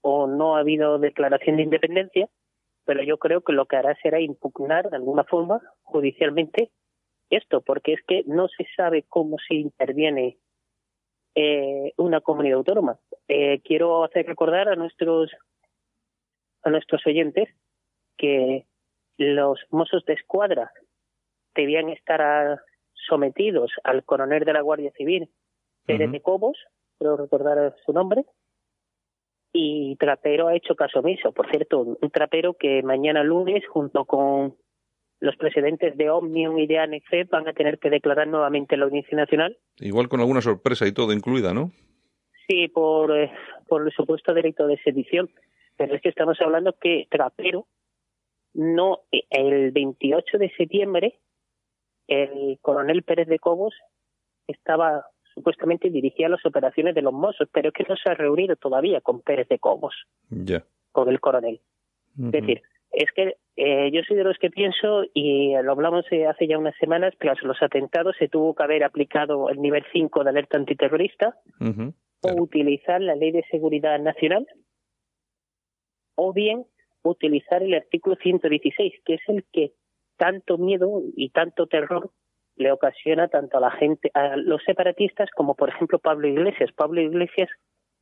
F: o no ha habido declaración de independencia, pero yo creo que lo que hará será impugnar de alguna forma judicialmente esto, porque es que no se sabe cómo se interviene eh, una comunidad autónoma. Eh, quiero hacer recordar a nuestros a nuestros oyentes que los mozos de escuadra debían estar sometidos al coronel de la Guardia Civil, Pérez de Cobos, creo recordar su nombre, y Trapero ha hecho caso omiso. Por cierto, un trapero que mañana lunes, junto con los presidentes de Omnium y de ANEFE, van a tener que declarar nuevamente la Audiencia Nacional.
B: Igual con alguna sorpresa y todo incluida, ¿no?
F: Sí, por, eh, por el supuesto delito de sedición. Pero es que estamos hablando que Trapero no, el 28 de septiembre, el coronel Pérez de Cobos estaba supuestamente dirigía las operaciones de los Mossos, pero es que no se ha reunido todavía con Pérez de Cobos, con el coronel. Es decir, es que eh, yo soy de los que pienso, y lo hablamos eh, hace ya unas semanas, tras los atentados se tuvo que haber aplicado el nivel 5 de alerta antiterrorista, o utilizar la ley de seguridad nacional, o bien utilizar el artículo 116, que es el que tanto miedo y tanto terror le ocasiona tanto a la gente, a los separatistas como por ejemplo Pablo Iglesias. Pablo Iglesias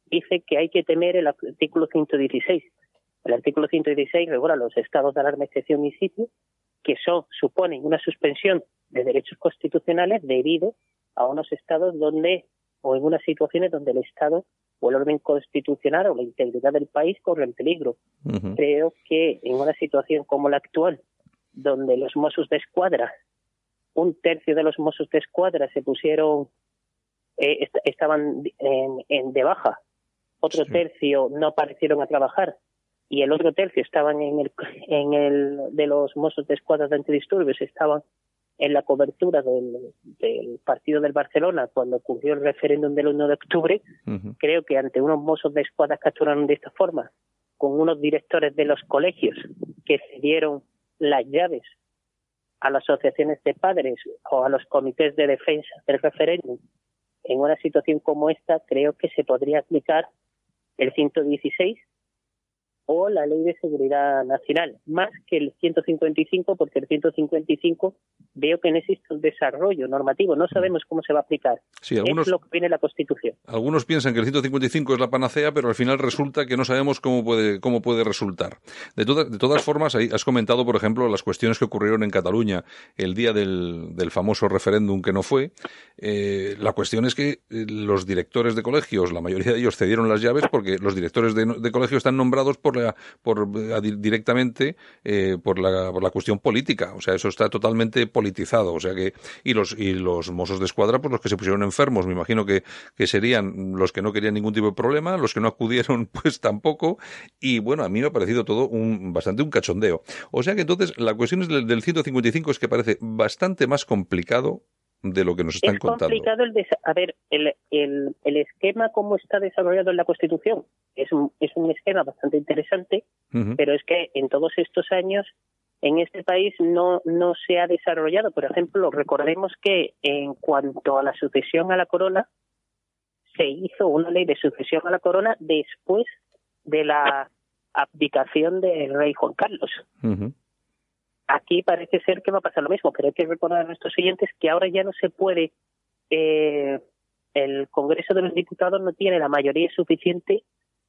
F: dice que hay que temer el artículo 116. El artículo 116 regula los estados de alarma, excepción y sitio, que son, suponen una suspensión de derechos constitucionales debido a unos estados donde, o en unas situaciones donde el Estado o el orden constitucional o la integridad del país corren peligro. Creo que en una situación como la actual, donde los Mossos de Escuadra un tercio de los mozos de escuadra se pusieron, eh, estaban en, de baja, otro tercio no aparecieron a trabajar y el otro tercio estaban en el, en el de los mozos de escuadra de antidisturbios, estaban en la cobertura del, del, partido del Barcelona cuando ocurrió el referéndum del 1 de octubre, creo que ante unos mozos de escuadra capturaron de esta forma, con unos directores de los colegios que se dieron las llaves a las asociaciones de padres o a los comités de defensa del referéndum en una situación como esta, creo que se podría aplicar el 116 o la Ley de Seguridad Nacional, más que el 155, porque el 155 veo que no existe un desarrollo normativo, no sabemos cómo se va a aplicar.
B: Sí, algunos,
F: es lo que viene la Constitución.
B: Algunos piensan que el 155 es la panacea, pero al final resulta que no sabemos cómo puede, cómo puede resultar. De, de todas formas, ahí has comentado, por ejemplo, las cuestiones que ocurrieron en Cataluña el día del, del famoso referéndum que no fue. Eh, la cuestión es que eh, los directores de colegios, la mayoría de ellos cedieron las llaves porque los directores de, de colegio están nombrados por por, directamente eh, por, la, por la cuestión política. O sea, eso está totalmente politizado. O sea que, y los, y los mozos de escuadra, pues los que se pusieron enfermos, me imagino que, que serían los que no querían ningún tipo de problema, los que no acudieron, <laughs> pues tampoco. Y bueno, a mí me ha parecido todo un, bastante un cachondeo. O sea que entonces la cuestión es del, del 155 es que parece bastante más complicado de lo que nos están contando.
F: Es complicado el a ver el, el, el, esquema como está desarrollado en la Constitución es un, es un esquema bastante interesante, pero es que en todos estos años en este país no no se ha desarrollado. Por ejemplo, recordemos que en cuanto a la sucesión a la corona se hizo una ley de sucesión a la corona después de la abdicación del rey Juan Carlos. Aquí parece ser que va a pasar lo mismo, pero hay que recordar a nuestros siguientes que ahora ya no se puede, eh, el Congreso de los Diputados no tiene la mayoría suficiente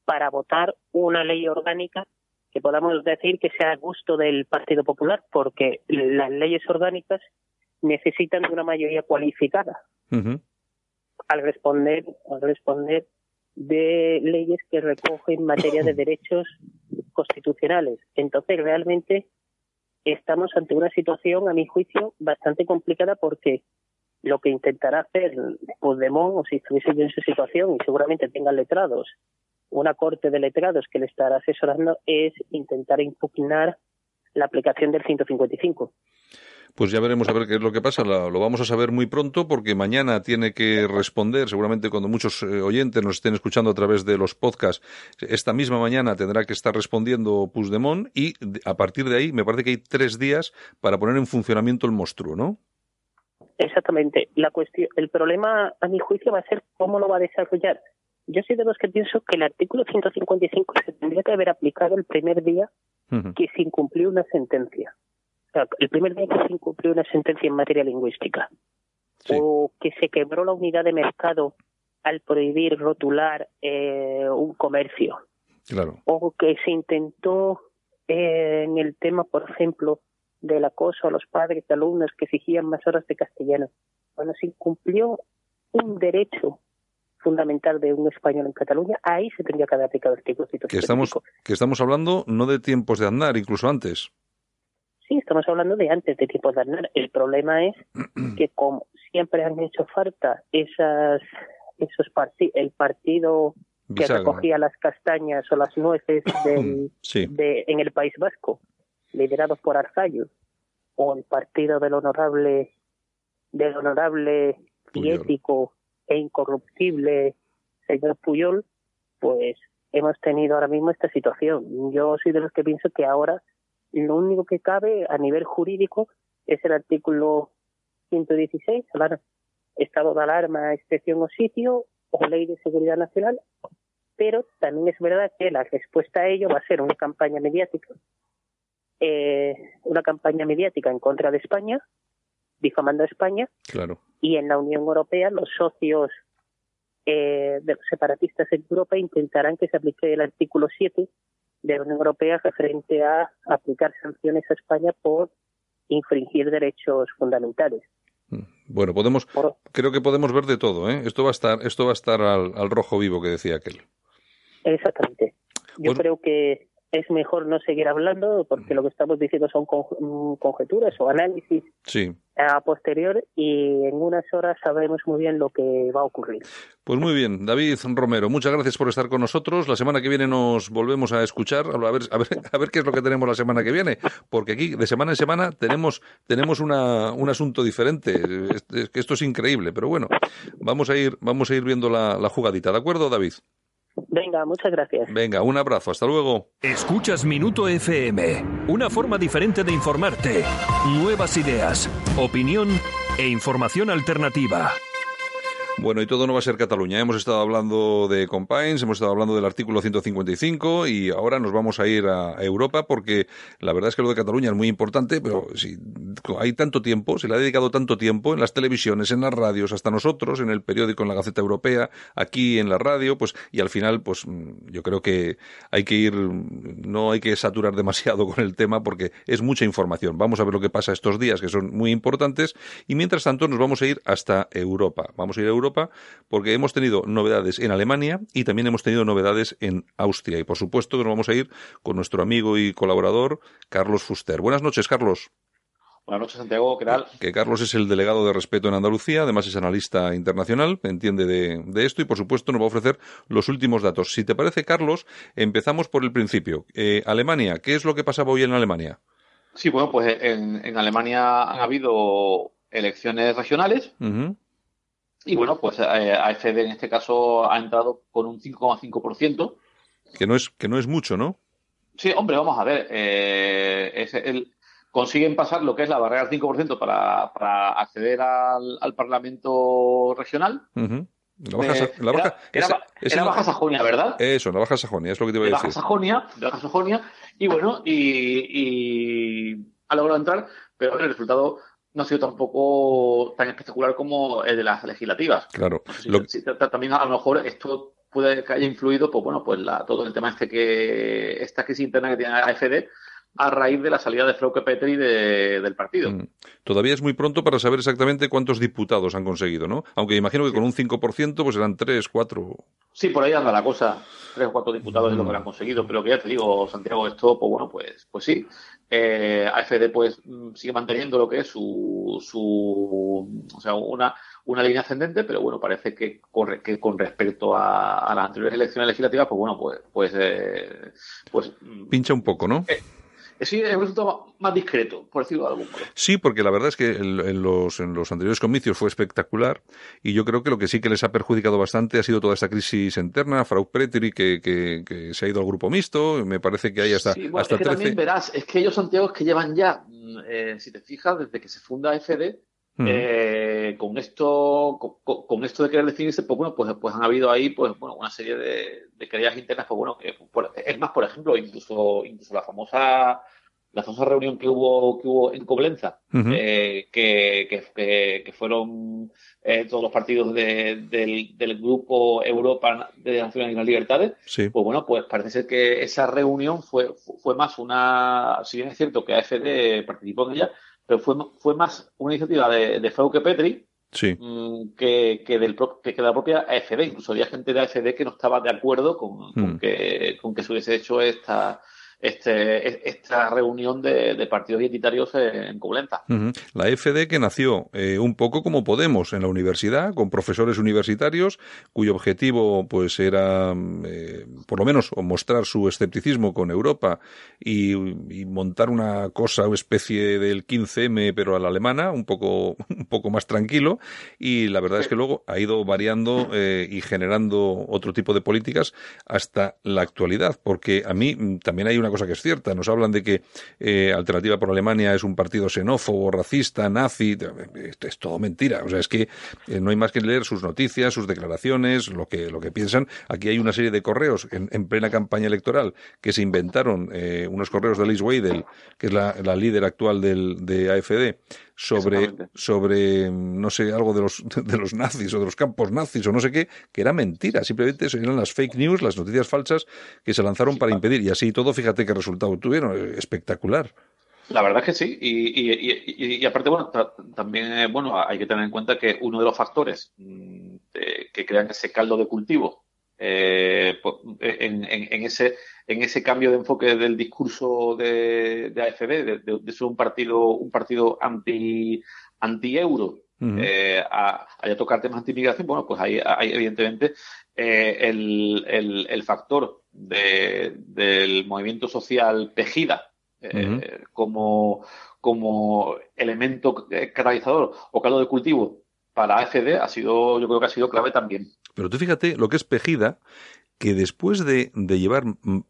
F: para votar una ley orgánica que podamos decir que sea a gusto del Partido Popular, porque las leyes orgánicas necesitan de una mayoría cualificada al responder al responder de leyes que recogen materia de derechos constitucionales. Entonces, realmente estamos ante una situación, a mi juicio, bastante complicada porque lo que intentará hacer Puigdemont, o si estuviese en su situación y seguramente tengan letrados, una corte de letrados que le estará asesorando, es intentar impugnar la aplicación del 155
B: pues ya veremos a ver qué es lo que pasa. Lo vamos a saber muy pronto porque mañana tiene que responder, seguramente cuando muchos eh, oyentes nos estén escuchando a través de los podcasts, esta misma mañana tendrá que estar respondiendo Puigdemont y a partir de ahí me parece que hay tres días para poner en funcionamiento el monstruo, ¿no?
F: Exactamente. La cuestión, el problema, a mi juicio, va a ser cómo lo va a desarrollar. Yo soy de los que pienso que el artículo 155 se tendría que haber aplicado el primer día que se incumplió una sentencia el primer día que se incumplió una sentencia en materia lingüística, o que se quebró la unidad de mercado al prohibir rotular eh, un comercio,
B: claro.
F: o que se intentó eh, en el tema, por ejemplo, del acoso a los padres de alumnos que exigían más horas de castellano. Cuando se incumplió un derecho fundamental de un español en Cataluña, ahí se tendría que haber aplicado el artículo
B: que estamos Que estamos hablando no de tiempos de andar, incluso antes.
F: Sí, estamos hablando de antes de tiempos de Aznar. El problema es <clears throat> que como siempre han hecho falta esas esos el partido que recogía las castañas o las nueces <clears throat> del, de, en el País Vasco liderados por Arzayus, o el partido del honorable, del honorable y ético e incorruptible señor Puyol, pues hemos tenido ahora mismo esta situación. Yo soy de los que pienso que ahora lo único que cabe a nivel jurídico es el artículo 116, estado de alarma, excepción o sitio, o ley de seguridad nacional, pero también es verdad que la respuesta a ello va a ser una campaña mediática, eh, una campaña mediática en contra de España, difamando a España,
B: claro.
F: y en la Unión Europea los socios eh, de los separatistas en Europa intentarán que se aplique el artículo 7 de la Unión Europea referente a aplicar sanciones a España por infringir derechos fundamentales.
B: Mm. Bueno, podemos, creo que podemos ver de todo, ¿eh? Esto va a estar, esto va a estar al, al rojo vivo que decía aquel.
F: Exactamente. Yo creo que es mejor no seguir hablando porque lo que estamos diciendo son mm, conjeturas o análisis a posterior y en unas horas sabremos muy bien lo que va a ocurrir.
B: Pues muy bien, David Romero, muchas gracias por estar con nosotros. La semana que viene nos volvemos a escuchar, a ver, a ver, a ver qué es lo que tenemos la semana que viene, porque aquí de semana en semana tenemos, tenemos una, un asunto diferente. Esto es increíble, pero bueno, vamos a ir, vamos a ir viendo la, la jugadita, ¿de acuerdo, David?
F: Venga, muchas gracias.
B: Venga, un abrazo, hasta luego.
A: Escuchas Minuto FM, una forma diferente de informarte. Nuevas ideas, opinión e información alternativa.
B: Bueno, y todo no va a ser Cataluña. Hemos estado hablando de Compines, hemos estado hablando del artículo 155 y ahora nos vamos a ir a Europa porque la verdad es que lo de Cataluña es muy importante, pero si hay tanto tiempo, se le ha dedicado tanto tiempo en las televisiones, en las radios, hasta nosotros, en el periódico, en la Gaceta Europea, aquí en la radio, pues y al final, pues yo creo que hay que ir, no hay que saturar demasiado <laughs> con el tema porque es mucha información. Vamos a ver lo que pasa estos días que son muy importantes y mientras tanto nos vamos a ir hasta Europa. Vamos a ir a Europa porque hemos tenido novedades en Alemania y también hemos tenido novedades en Austria. Y por supuesto que nos vamos a ir con nuestro amigo y colaborador Carlos Fuster. Buenas noches, Carlos.
G: Buenas noches, Santiago. ¿Qué tal?
B: Que Carlos es el delegado de respeto en Andalucía, además es analista internacional, entiende de, esto y, por supuesto, nos va a ofrecer los últimos datos. Si te parece, Carlos, empezamos por el principio. Eh, Alemania, ¿qué es lo que pasaba hoy en Alemania?
G: Sí, bueno, pues en, Alemania han habido elecciones regionales. Y bueno, pues eh, AFD en este caso ha entrado con un 5,5%.
B: Que no es que no es mucho, ¿no?
G: Sí, hombre, vamos a ver. Eh, es el, consiguen pasar lo que es la barrera del 5% para, para acceder al, Parlamento regional.
B: La Baja, la
G: baja, era, Baja Sajonia, ¿verdad?
B: Eso, la Baja Sajonia, es lo que te iba a decir.
G: Baja Sajonia, Baja Sajonia, y bueno, y, y ha logrado entrar, pero el resultado no ha sido tampoco tan espectacular como el de las legislativas.
B: Claro.
G: también a lo mejor esto puede que haya influido, pues bueno, pues la, todo el tema este que esta crisis interna que tiene AFD a raíz de la salida de Frauke Petri del partido. Mm.
B: Todavía es muy pronto para saber exactamente cuántos diputados han conseguido, ¿no? Aunque imagino que con un 5% pues serán 3, 4.
G: Sí, por ahí anda la cosa. Tres o cuatro diputados es lo que mm. han conseguido. Pero que ya te digo, Santiago, esto, pues bueno, pues, pues sí. Eh, AFD pues mm, sigue manteniendo lo que es su, su o sea, una, una línea ascendente, pero bueno, parece que, corre, que con respecto a, las anteriores elecciones legislativas, pues bueno, pues, pues, eh, pues
B: pincha un poco, ¿no?
G: Eh, Sí, es un resultado más discreto, por decirlo de algún modo.
B: Sí, porque la verdad es que en, los, en los anteriores comicios fue espectacular y yo creo que lo que sí que les ha perjudicado bastante ha sido toda esta crisis interna, Frau Pretri que, que, se ha ido al grupo mixto, me parece que hay hasta, sí, hasta
G: es que también verás, es que ellos Santiago es que llevan ya, mm, eh, si te fijas, desde que se funda FD, eh, con esto con, esto de querer definirse pues bueno pues, pues han habido ahí pues bueno una serie de, de querellas internas pues bueno que es más por ejemplo incluso incluso la famosa la famosa reunión que hubo que hubo en Coblenza eh, que, que, que, fueron eh, todos los partidos del, del, grupo Europa de Naciones y las Libertades pues bueno pues parece ser que esa reunión fue fue más una si bien es cierto que AFD participó en ella pero fue, fue más una iniciativa de, de Frauke Petri mm, que, que, del, que, de la propia AFD. Incluso había gente de AFD que no estaba de acuerdo con, con, mm. que, con que se hubiese hecho esta, este, esta reunión de, partidos identitarios en Coblenta.
B: La FD que nació eh, un poco como Podemos en la universidad, con profesores universitarios, cuyo objetivo pues era, eh, por lo menos, mostrar su escepticismo con Europa y, montar una cosa, una especie del 15M, pero a la alemana, un poco, <laughs> un poco más tranquilo. Y la verdad es que luego ha ido variando eh, y generando otro tipo de políticas hasta la actualidad, porque a mí mm, también hay una cosa que es cierta. Nos hablan de que eh, Alternativa por Alemania es un partido xenófobo, racista, nazi. Esto es todo mentira. O sea, es que eh, no hay más que leer sus noticias, sus declaraciones, lo que, lo que piensan. Aquí hay una serie de correos en, plena campaña electoral que se inventaron, eh, unos correos de Liz Weidel, que es la, líder actual del, de AFD, sobre, sobre, no sé, algo de los, <laughs> de los nazis o de los campos nazis o no sé qué, que era mentira. Simplemente eran las fake news, las noticias falsas que se lanzaron para impedir. Y así todo, fíjate qué resultado tuvieron. Espectacular.
G: La verdad es que sí. Y, y, y, aparte, bueno, también eh, bueno, hay que tener en cuenta que uno de los factores mm, que crean ese caldo de cultivo eh, en, en, ese, en ese cambio de enfoque del discurso de, de AFD, de, ser un partido, un partido anti, anti-euro, eh, a, tocar temas anti-inmigración, bueno, pues hay, hay evidentemente eh, el, el, el, factor de, del movimiento social Pejida eh, como, como elemento catalizador o caldo de cultivo para AFD ha sido, yo creo que ha sido clave también.
B: Pero tú fíjate lo que es Pejida, que después de, de llevar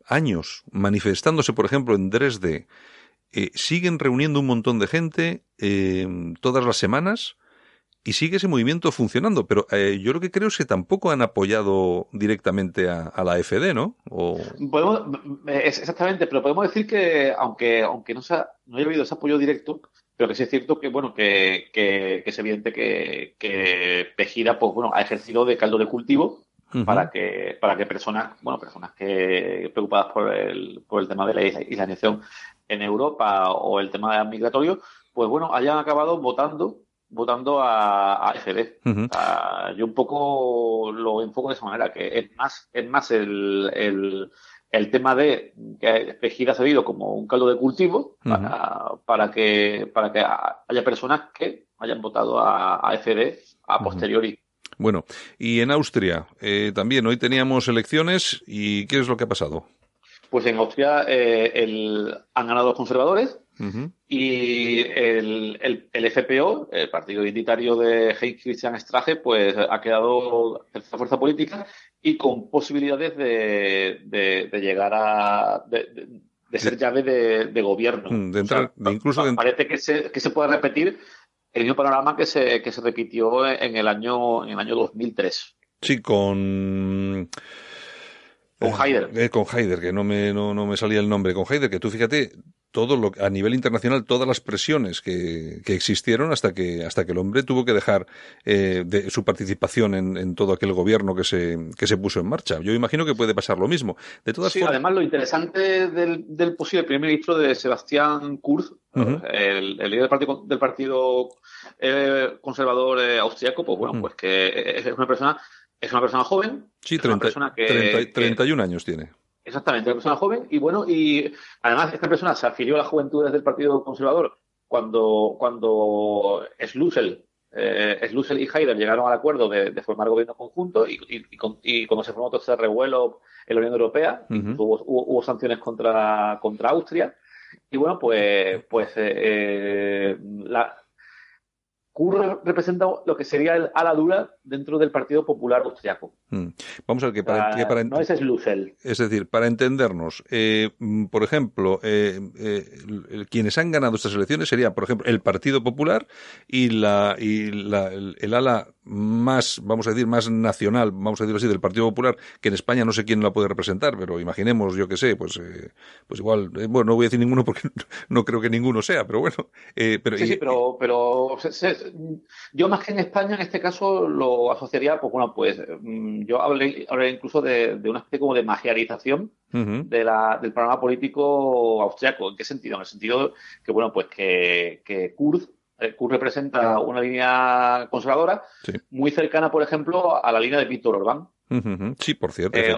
B: años manifestándose, por ejemplo, en Dresde, eh, siguen reuniendo un montón de gente eh, todas las semanas y sigue ese movimiento funcionando. Pero eh, yo lo que creo es que tampoco han apoyado directamente a, la FD, ¿no? O...
G: Podemos, exactamente, pero podemos decir que aunque, aunque no, no haya habido ese apoyo directo, pero que sí es cierto que, bueno, que, que, es evidente que, que Pejida, pues bueno, ha ejercido de caldo de cultivo para que, para que personas, bueno, personas que preocupadas por el, por el tema de la islamización en Europa o el tema migratorio, pues bueno, hayan acabado votando votando a, a FD. yo un poco lo enfoco de esa manera, que es más, es más el, el, el tema de que Pejida ha servido como un caldo de cultivo para, para, que, para que haya personas que hayan votado a, a FD a posteriori.
B: Bueno, y en Austria eh, también hoy teníamos elecciones y ¿qué es lo que ha pasado?
G: Pues en Austria eh, el, han ganado los conservadores y el, el, el, FPO, el partido identitario de Heinz Christian Strache, pues ha quedado tercera fuerza política y con posibilidades de, de, llegar a de, ser llave de, gobierno.
B: Incluso
G: parece que se, que se puede repetir el mismo panorama que se, que se repitió en el año, en el año 2003.
B: Sí, con...
G: Con Haider.
B: Eh, con Haider, que no me, no, no me salía el nombre. Con Haider, que tú fíjate, todo lo, a nivel internacional, todas las presiones que, que existieron hasta que, hasta que el hombre tuvo que dejar eh, de su participación en, en, todo aquel gobierno que se, que se puso en marcha. Yo imagino que puede pasar lo mismo. De todas
G: sí, además lo interesante del, del posible primer ministro de Sebastián Kurz, el, el, líder del partido, del partido eh, conservador eh, austriaco, pues bueno, pues que es una persona es una persona joven.
B: Sí, 31 años tiene.
G: Exactamente, una persona joven. Y bueno, y además esta persona se afilió a las juventudes del Partido Conservador cuando, cuando Schlussel, eh, y Haider llegaron al acuerdo de, formar gobierno conjunto y, y, cuando se formó todo ese revuelo en la Unión Europea, hubo, hubo, sanciones contra, contra Austria. Y bueno, pues, pues eh, la, Kurr representa lo que sería el ala dura dentro del Partido Popular Austriaco.
B: Hmm. Vamos a ver que para,
G: no ese es Lucel.
B: Es decir, para entendernos, eh, mm, por ejemplo, eh, eh, quienes han ganado estas elecciones sería, por ejemplo, el Partido Popular y la y la, el, ala más, vamos a decir, más nacional, vamos a decirlo así, del Partido Popular, que en España no sé quién la puede representar, pero imaginemos, yo que sé, pues, pues igual, bueno, no voy a decir ninguno porque <laughs> no creo que ninguno sea, pero bueno. pero,
G: sí, sí, pero, pero yo más que en España, en este caso, lo asociaría, pues bueno, pues mm, yo hablé, incluso de, una especie como de magiarización de la, del programa político austriaco. ¿En qué sentido? En el sentido que, bueno, pues que, que Kurz, eh, Kurz representa una línea conservadora muy cercana, por ejemplo, a la línea de Víctor Orbán.
B: Sí, por cierto,
G: eh,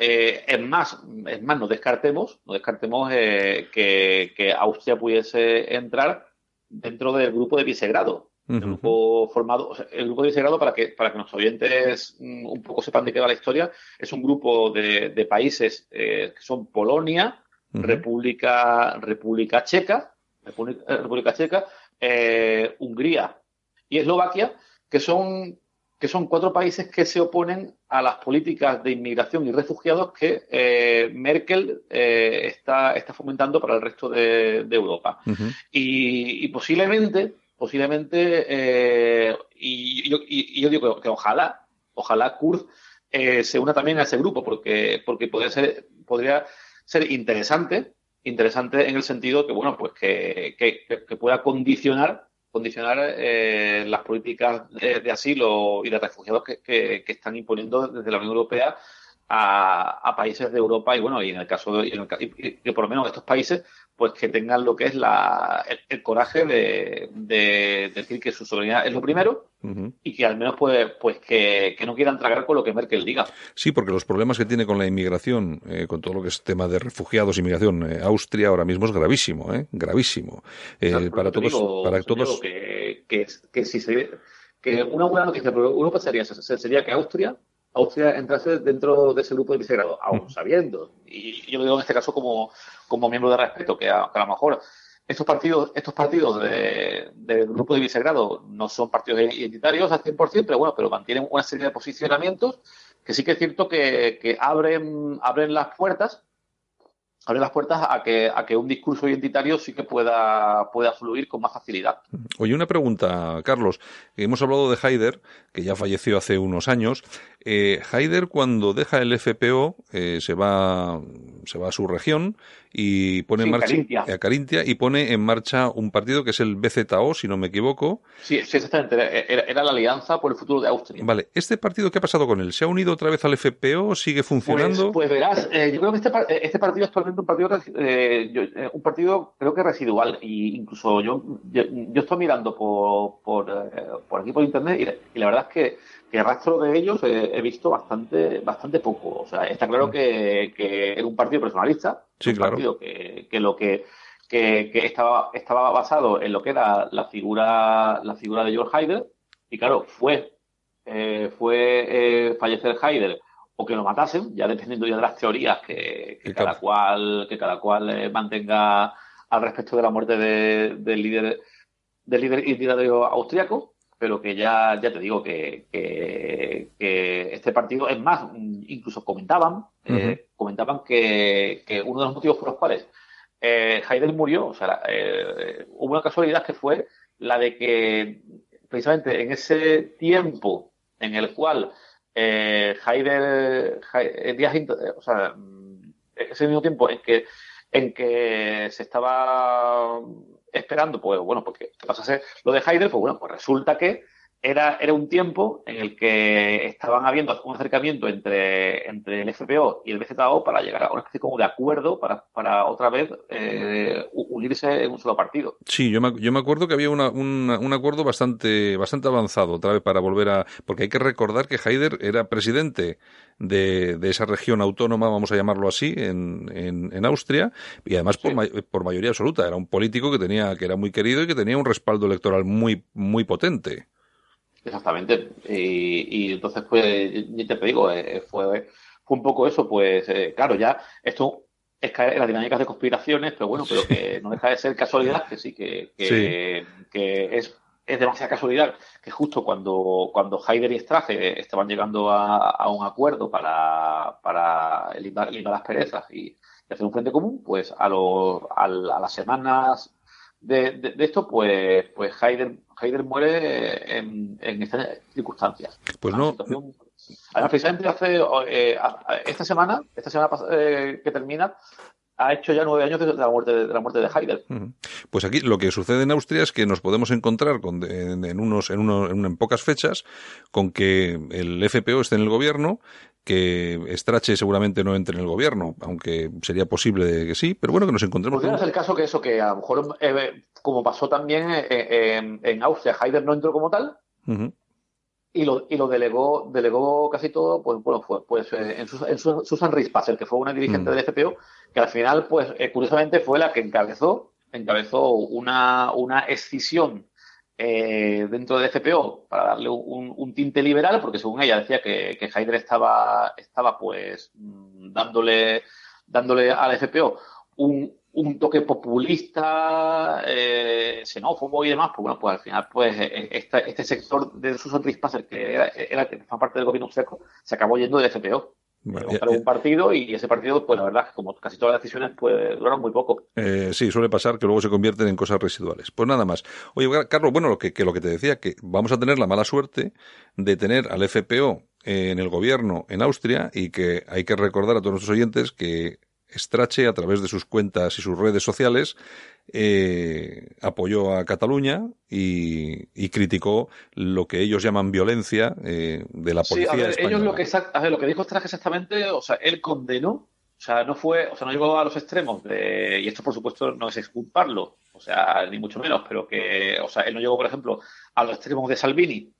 G: eh, es más, es más, no descartemos, no descartemos que, que, Austria pudiese entrar dentro del grupo de Visegrado. El grupo formado, el grupo de Visegrado, para que, para que nuestros oyentes mm, un poco sepan de qué va la historia, es un grupo de, de países que son Polonia, República, República Checa, República, Checa, Hungría y Eslovaquia, que son que son cuatro países que se oponen a las políticas de inmigración y refugiados que eh, Merkel eh, está, está fomentando para el resto de, Europa. y, posiblemente, posiblemente, eh, y, yo digo que, ojalá, ojalá Kurz se una también a ese grupo, porque, porque podría ser, podría ser interesante, interesante en el sentido que, bueno, pues que, que pueda condicionar condicionar eh, las políticas de, asilo y de refugiados que, están imponiendo desde la Unión Europea a, países de Europa y bueno, y en el caso de, y por lo menos estos países, pues que tengan lo que es la, el, coraje de, decir que su soberanía es lo primero y que al menos pues, pues que, no quieran tragar con lo que Merkel diga.
B: Sí, porque los problemas que tiene con la inmigración, eh, con todo lo que es tema de refugiados, inmigración, eh, Austria ahora mismo es gravísimo, ¿eh? gravísimo. Eh, para todos, para todos.
G: Que, que, si se, que una buena noticia, pero uno pensaría sería que Austria Austria entrase dentro de ese grupo de Visegrado, aún sabiendo, y yo lo digo en este caso como, como miembro de respeto, que a, lo mejor estos partidos, estos partidos del grupo de Visegrado no son partidos identitarios al 100%, pero bueno, pero mantienen una serie de posicionamientos que sí que es cierto que, que abren, abren las puertas abre las puertas a que, a que un discurso identitario sí que pueda, pueda fluir con más facilidad.
B: Oye, una pregunta, Carlos. Hemos hablado de Haider, que ya falleció hace unos años. Eh, Haider, cuando deja el FPO, eh, se, va, se va a su región y pone en marcha a Carintia y pone en marcha un partido que es el BZO, si no me equivoco.
G: Sí, sí exactamente. Era, la Alianza por el Futuro de Austria.
B: Vale, ¿este partido qué ha pasado con él? ¿Se ha unido otra vez al FPO? ¿Sigue funcionando?
G: Pues, pues verás, eh, yo creo que este, este partido actualmente un partido, eh, eh, un partido creo que residual. Y incluso yo, yo, estoy mirando por, por, por, aquí por internet y, la verdad es que, que rastro de ellos he visto bastante, bastante poco. O sea, está claro mm. que, que era un partido personalista
B: Sí,
G: claro. que, que, lo que, que, estaba, estaba basado en lo que era la figura, la figura de George Haider, y claro, fue, eh, fue eh, fallecer Haider o que lo matasen, ya dependiendo ya de las teorías que, cada cual, que cada cual eh, mantenga al respecto de la muerte del líder del líder identitario austriaco, pero que ya, ya te digo que, que, este partido, es más, incluso comentaban, eh, comentaban que, que, uno de los motivos por los cuales eh, murió, o sea, eh, hubo una casualidad que fue la de que precisamente en ese tiempo en el cual eh, Heidel, o sea, ese mismo tiempo en que en que se estaba esperando, pues bueno, porque pasase lo de Heidel, pues bueno, pues resulta que era, era un tiempo en el que estaban habiendo un acercamiento entre, entre el FPO y el BZO para llegar a una especie como de acuerdo para, para otra vez eh, unirse en un solo partido.
B: Sí, yo me, yo me acuerdo que había una, un acuerdo bastante, bastante avanzado otra vez para volver a... Porque hay que recordar que Haider era presidente de, de esa región autónoma, vamos a llamarlo así, en, en, Austria, y además por, por mayoría absoluta. Era un político que tenía, que era muy querido y que tenía un respaldo electoral muy, muy potente.
G: Exactamente. Y, entonces, pues, ya te digo, eh, fue, fue un poco eso, pues, eh, claro, ya esto es caer en las dinámicas de conspiraciones, pero bueno, pero que no deja de ser casualidad, que sí, que, que, es, es demasiada casualidad que justo cuando, cuando Haider y Strache estaban llegando a, un acuerdo para, para eliminar, las perezas y, hacer un frente común, pues a, lo, a, las semanas de, de, esto, pues, pues Haider Heider muere en, estas circunstancias.
B: Pues no.
G: Además, precisamente hace eh, esta semana, esta semana eh, que termina, ha hecho ya nueve años de la muerte de, la muerte de Heider.
B: Pues aquí lo que sucede en Austria es que nos podemos encontrar con, en, unos, en, uno, en, pocas fechas con que el FPO esté en el gobierno, que Strache seguramente no entre en el gobierno, aunque sería posible que sí, pero bueno, que nos encontremos.
G: Podría ser el caso que eso, que a lo mejor, eh, como pasó también en, en Austria, Haider no entró como tal, y lo, y lo delegó, delegó casi todo, pues bueno, fue, pues eh, en, Susan Rispasser, que fue una dirigente mm. del FPO, que al final, pues eh, curiosamente fue la que encabezó, encabezó una, una escisión eh, dentro del FPO para darle un, tinte liberal, porque según ella decía que, que estaba, estaba pues mm, dándole, dándole al FPO un, un toque populista, eh, xenófobo y demás, pues bueno, pues al final, pues eh, este, este sector de Susan Rispasser, que era, era que parte del gobierno seco, se acabó yendo del FPO. Bueno, un partido y ese partido, pues la verdad, como casi todas las decisiones, pues duran muy poco.
B: Eh, sí, suele pasar que luego se convierten en cosas residuales. Pues nada más. Oye, Carlos, bueno, lo que, que lo que te decía, que vamos a tener la mala suerte de tener al FPO en el gobierno en Austria y que hay que recordar a todos nuestros oyentes que Strache, a través de sus cuentas y sus redes sociales, eh, apoyó a Cataluña y, criticó lo que ellos llaman violencia eh, de la policía. Sí, a ver, ellos
G: lo que, a ver, lo que dijo Strache exactamente, o sea, él condenó, o sea, no fue, o sea, no llegó a los extremos de, y esto por supuesto no es exculparlo, o sea, ni mucho menos, pero que, o sea, él no llegó, por ejemplo, a los extremos de Salvini,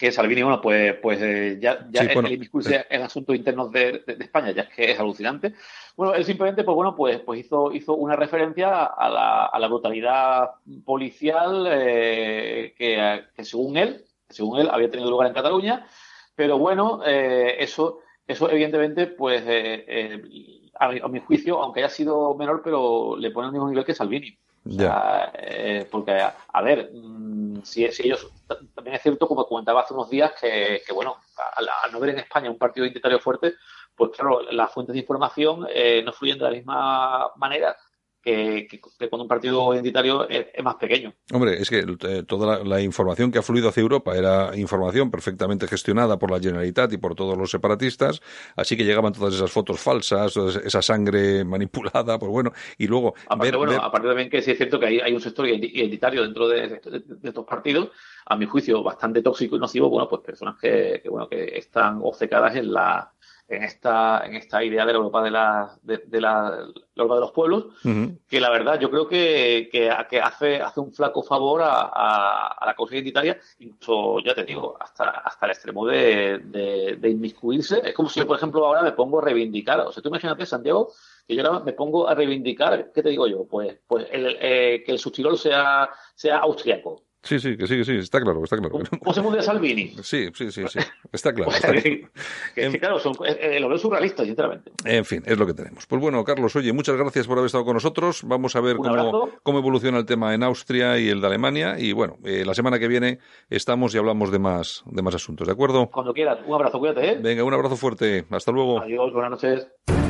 G: que Salvini, bueno, pues, pues eh, ya, ya el, discurso en asuntos internos de, España ya es que es alucinante. Bueno, él simplemente, pues bueno, pues, pues hizo, hizo una referencia a la, a la brutalidad policial eh, que, según él, según él, había tenido lugar en Cataluña, pero bueno, eh, eso, eso evidentemente, pues a, a, mi juicio, aunque haya sido menor, pero le pone al mismo nivel que Salvini. Eh, porque, a ver, mm, si, ellos. También es cierto, como comentaba hace unos días, que, bueno, al, no ver en España un partido identitario fuerte, pues claro, las fuentes de información eh, no fluyen de la misma manera que, cuando un partido identitario es, más pequeño.
B: Hombre, es que eh, toda la, información que ha fluido hacia Europa era información perfectamente gestionada por la Generalitat y por todos los separatistas, así que llegaban todas esas fotos falsas, esa sangre <laughs> manipulada, pues bueno, y luego...
G: Aparte, bueno, aparte también que sí es cierto que hay, hay un sector identitario dentro de, estos partidos, a mi juicio bastante tóxico y nocivo, bueno, pues personas que, que bueno, que están obcecadas en la en esta, en esta idea de la Europa de la, de, la, Europa de los pueblos, que la verdad yo creo que, que, hace, hace un flaco favor a, a, la causa identitaria, incluso, ya te digo, hasta, hasta el extremo de, de, inmiscuirse. Es como si yo, por ejemplo, ahora me pongo a reivindicar, o sea, tú imagínate, Santiago, que yo ahora me pongo a reivindicar, ¿qué te digo yo? Pues, pues el, eh, que el subtirol sea, sea austriaco
B: Sí, sí, que sí, que sí, está claro, está claro.
G: ¿Cómo se mundial Salvini?
B: Sí, sí, sí, sí, está claro. <laughs>
G: que, claro, son, eh, eh, lo veo surrealista, sinceramente.
B: En fin, es lo que tenemos. Pues bueno, Carlos, oye, muchas gracias por haber estado con nosotros. Vamos a ver cómo, cómo, evoluciona el tema en Austria y el de Alemania. Y bueno, eh, la semana que viene estamos y hablamos de más, de más asuntos, ¿de acuerdo?
G: Cuando quieras. Un abrazo, cuídate, ¿eh?
B: Venga, un abrazo fuerte. Hasta luego.
G: Adiós, buenas noches.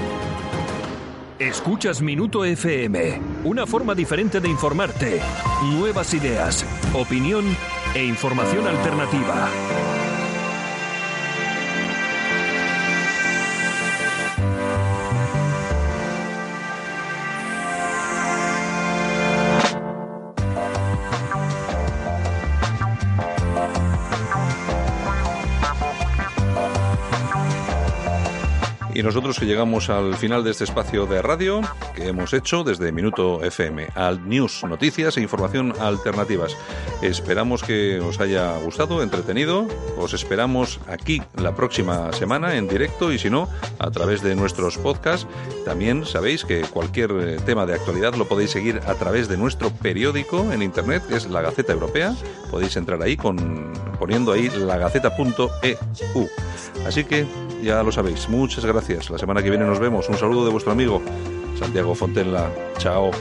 A: Escuchas Minuto FM, una forma diferente de informarte. Nuevas ideas, opinión e información alternativa.
B: Y nosotros que llegamos al final de este espacio de radio que hemos hecho desde Minuto FM, al News, noticias e información alternativas. Esperamos que os haya gustado, entretenido. Os esperamos aquí la próxima semana en directo y si no, a través de nuestros podcasts. También sabéis que cualquier eh, tema de actualidad lo podéis seguir a través de nuestro periódico en internet, que es la Gaceta Europea. Podéis entrar ahí con, poniendo ahí lagaceta.eu. Así que ya lo sabéis. Muchas gracias. La semana que viene nos vemos. Un saludo de vuestro amigo Santiago Fontella. Chao.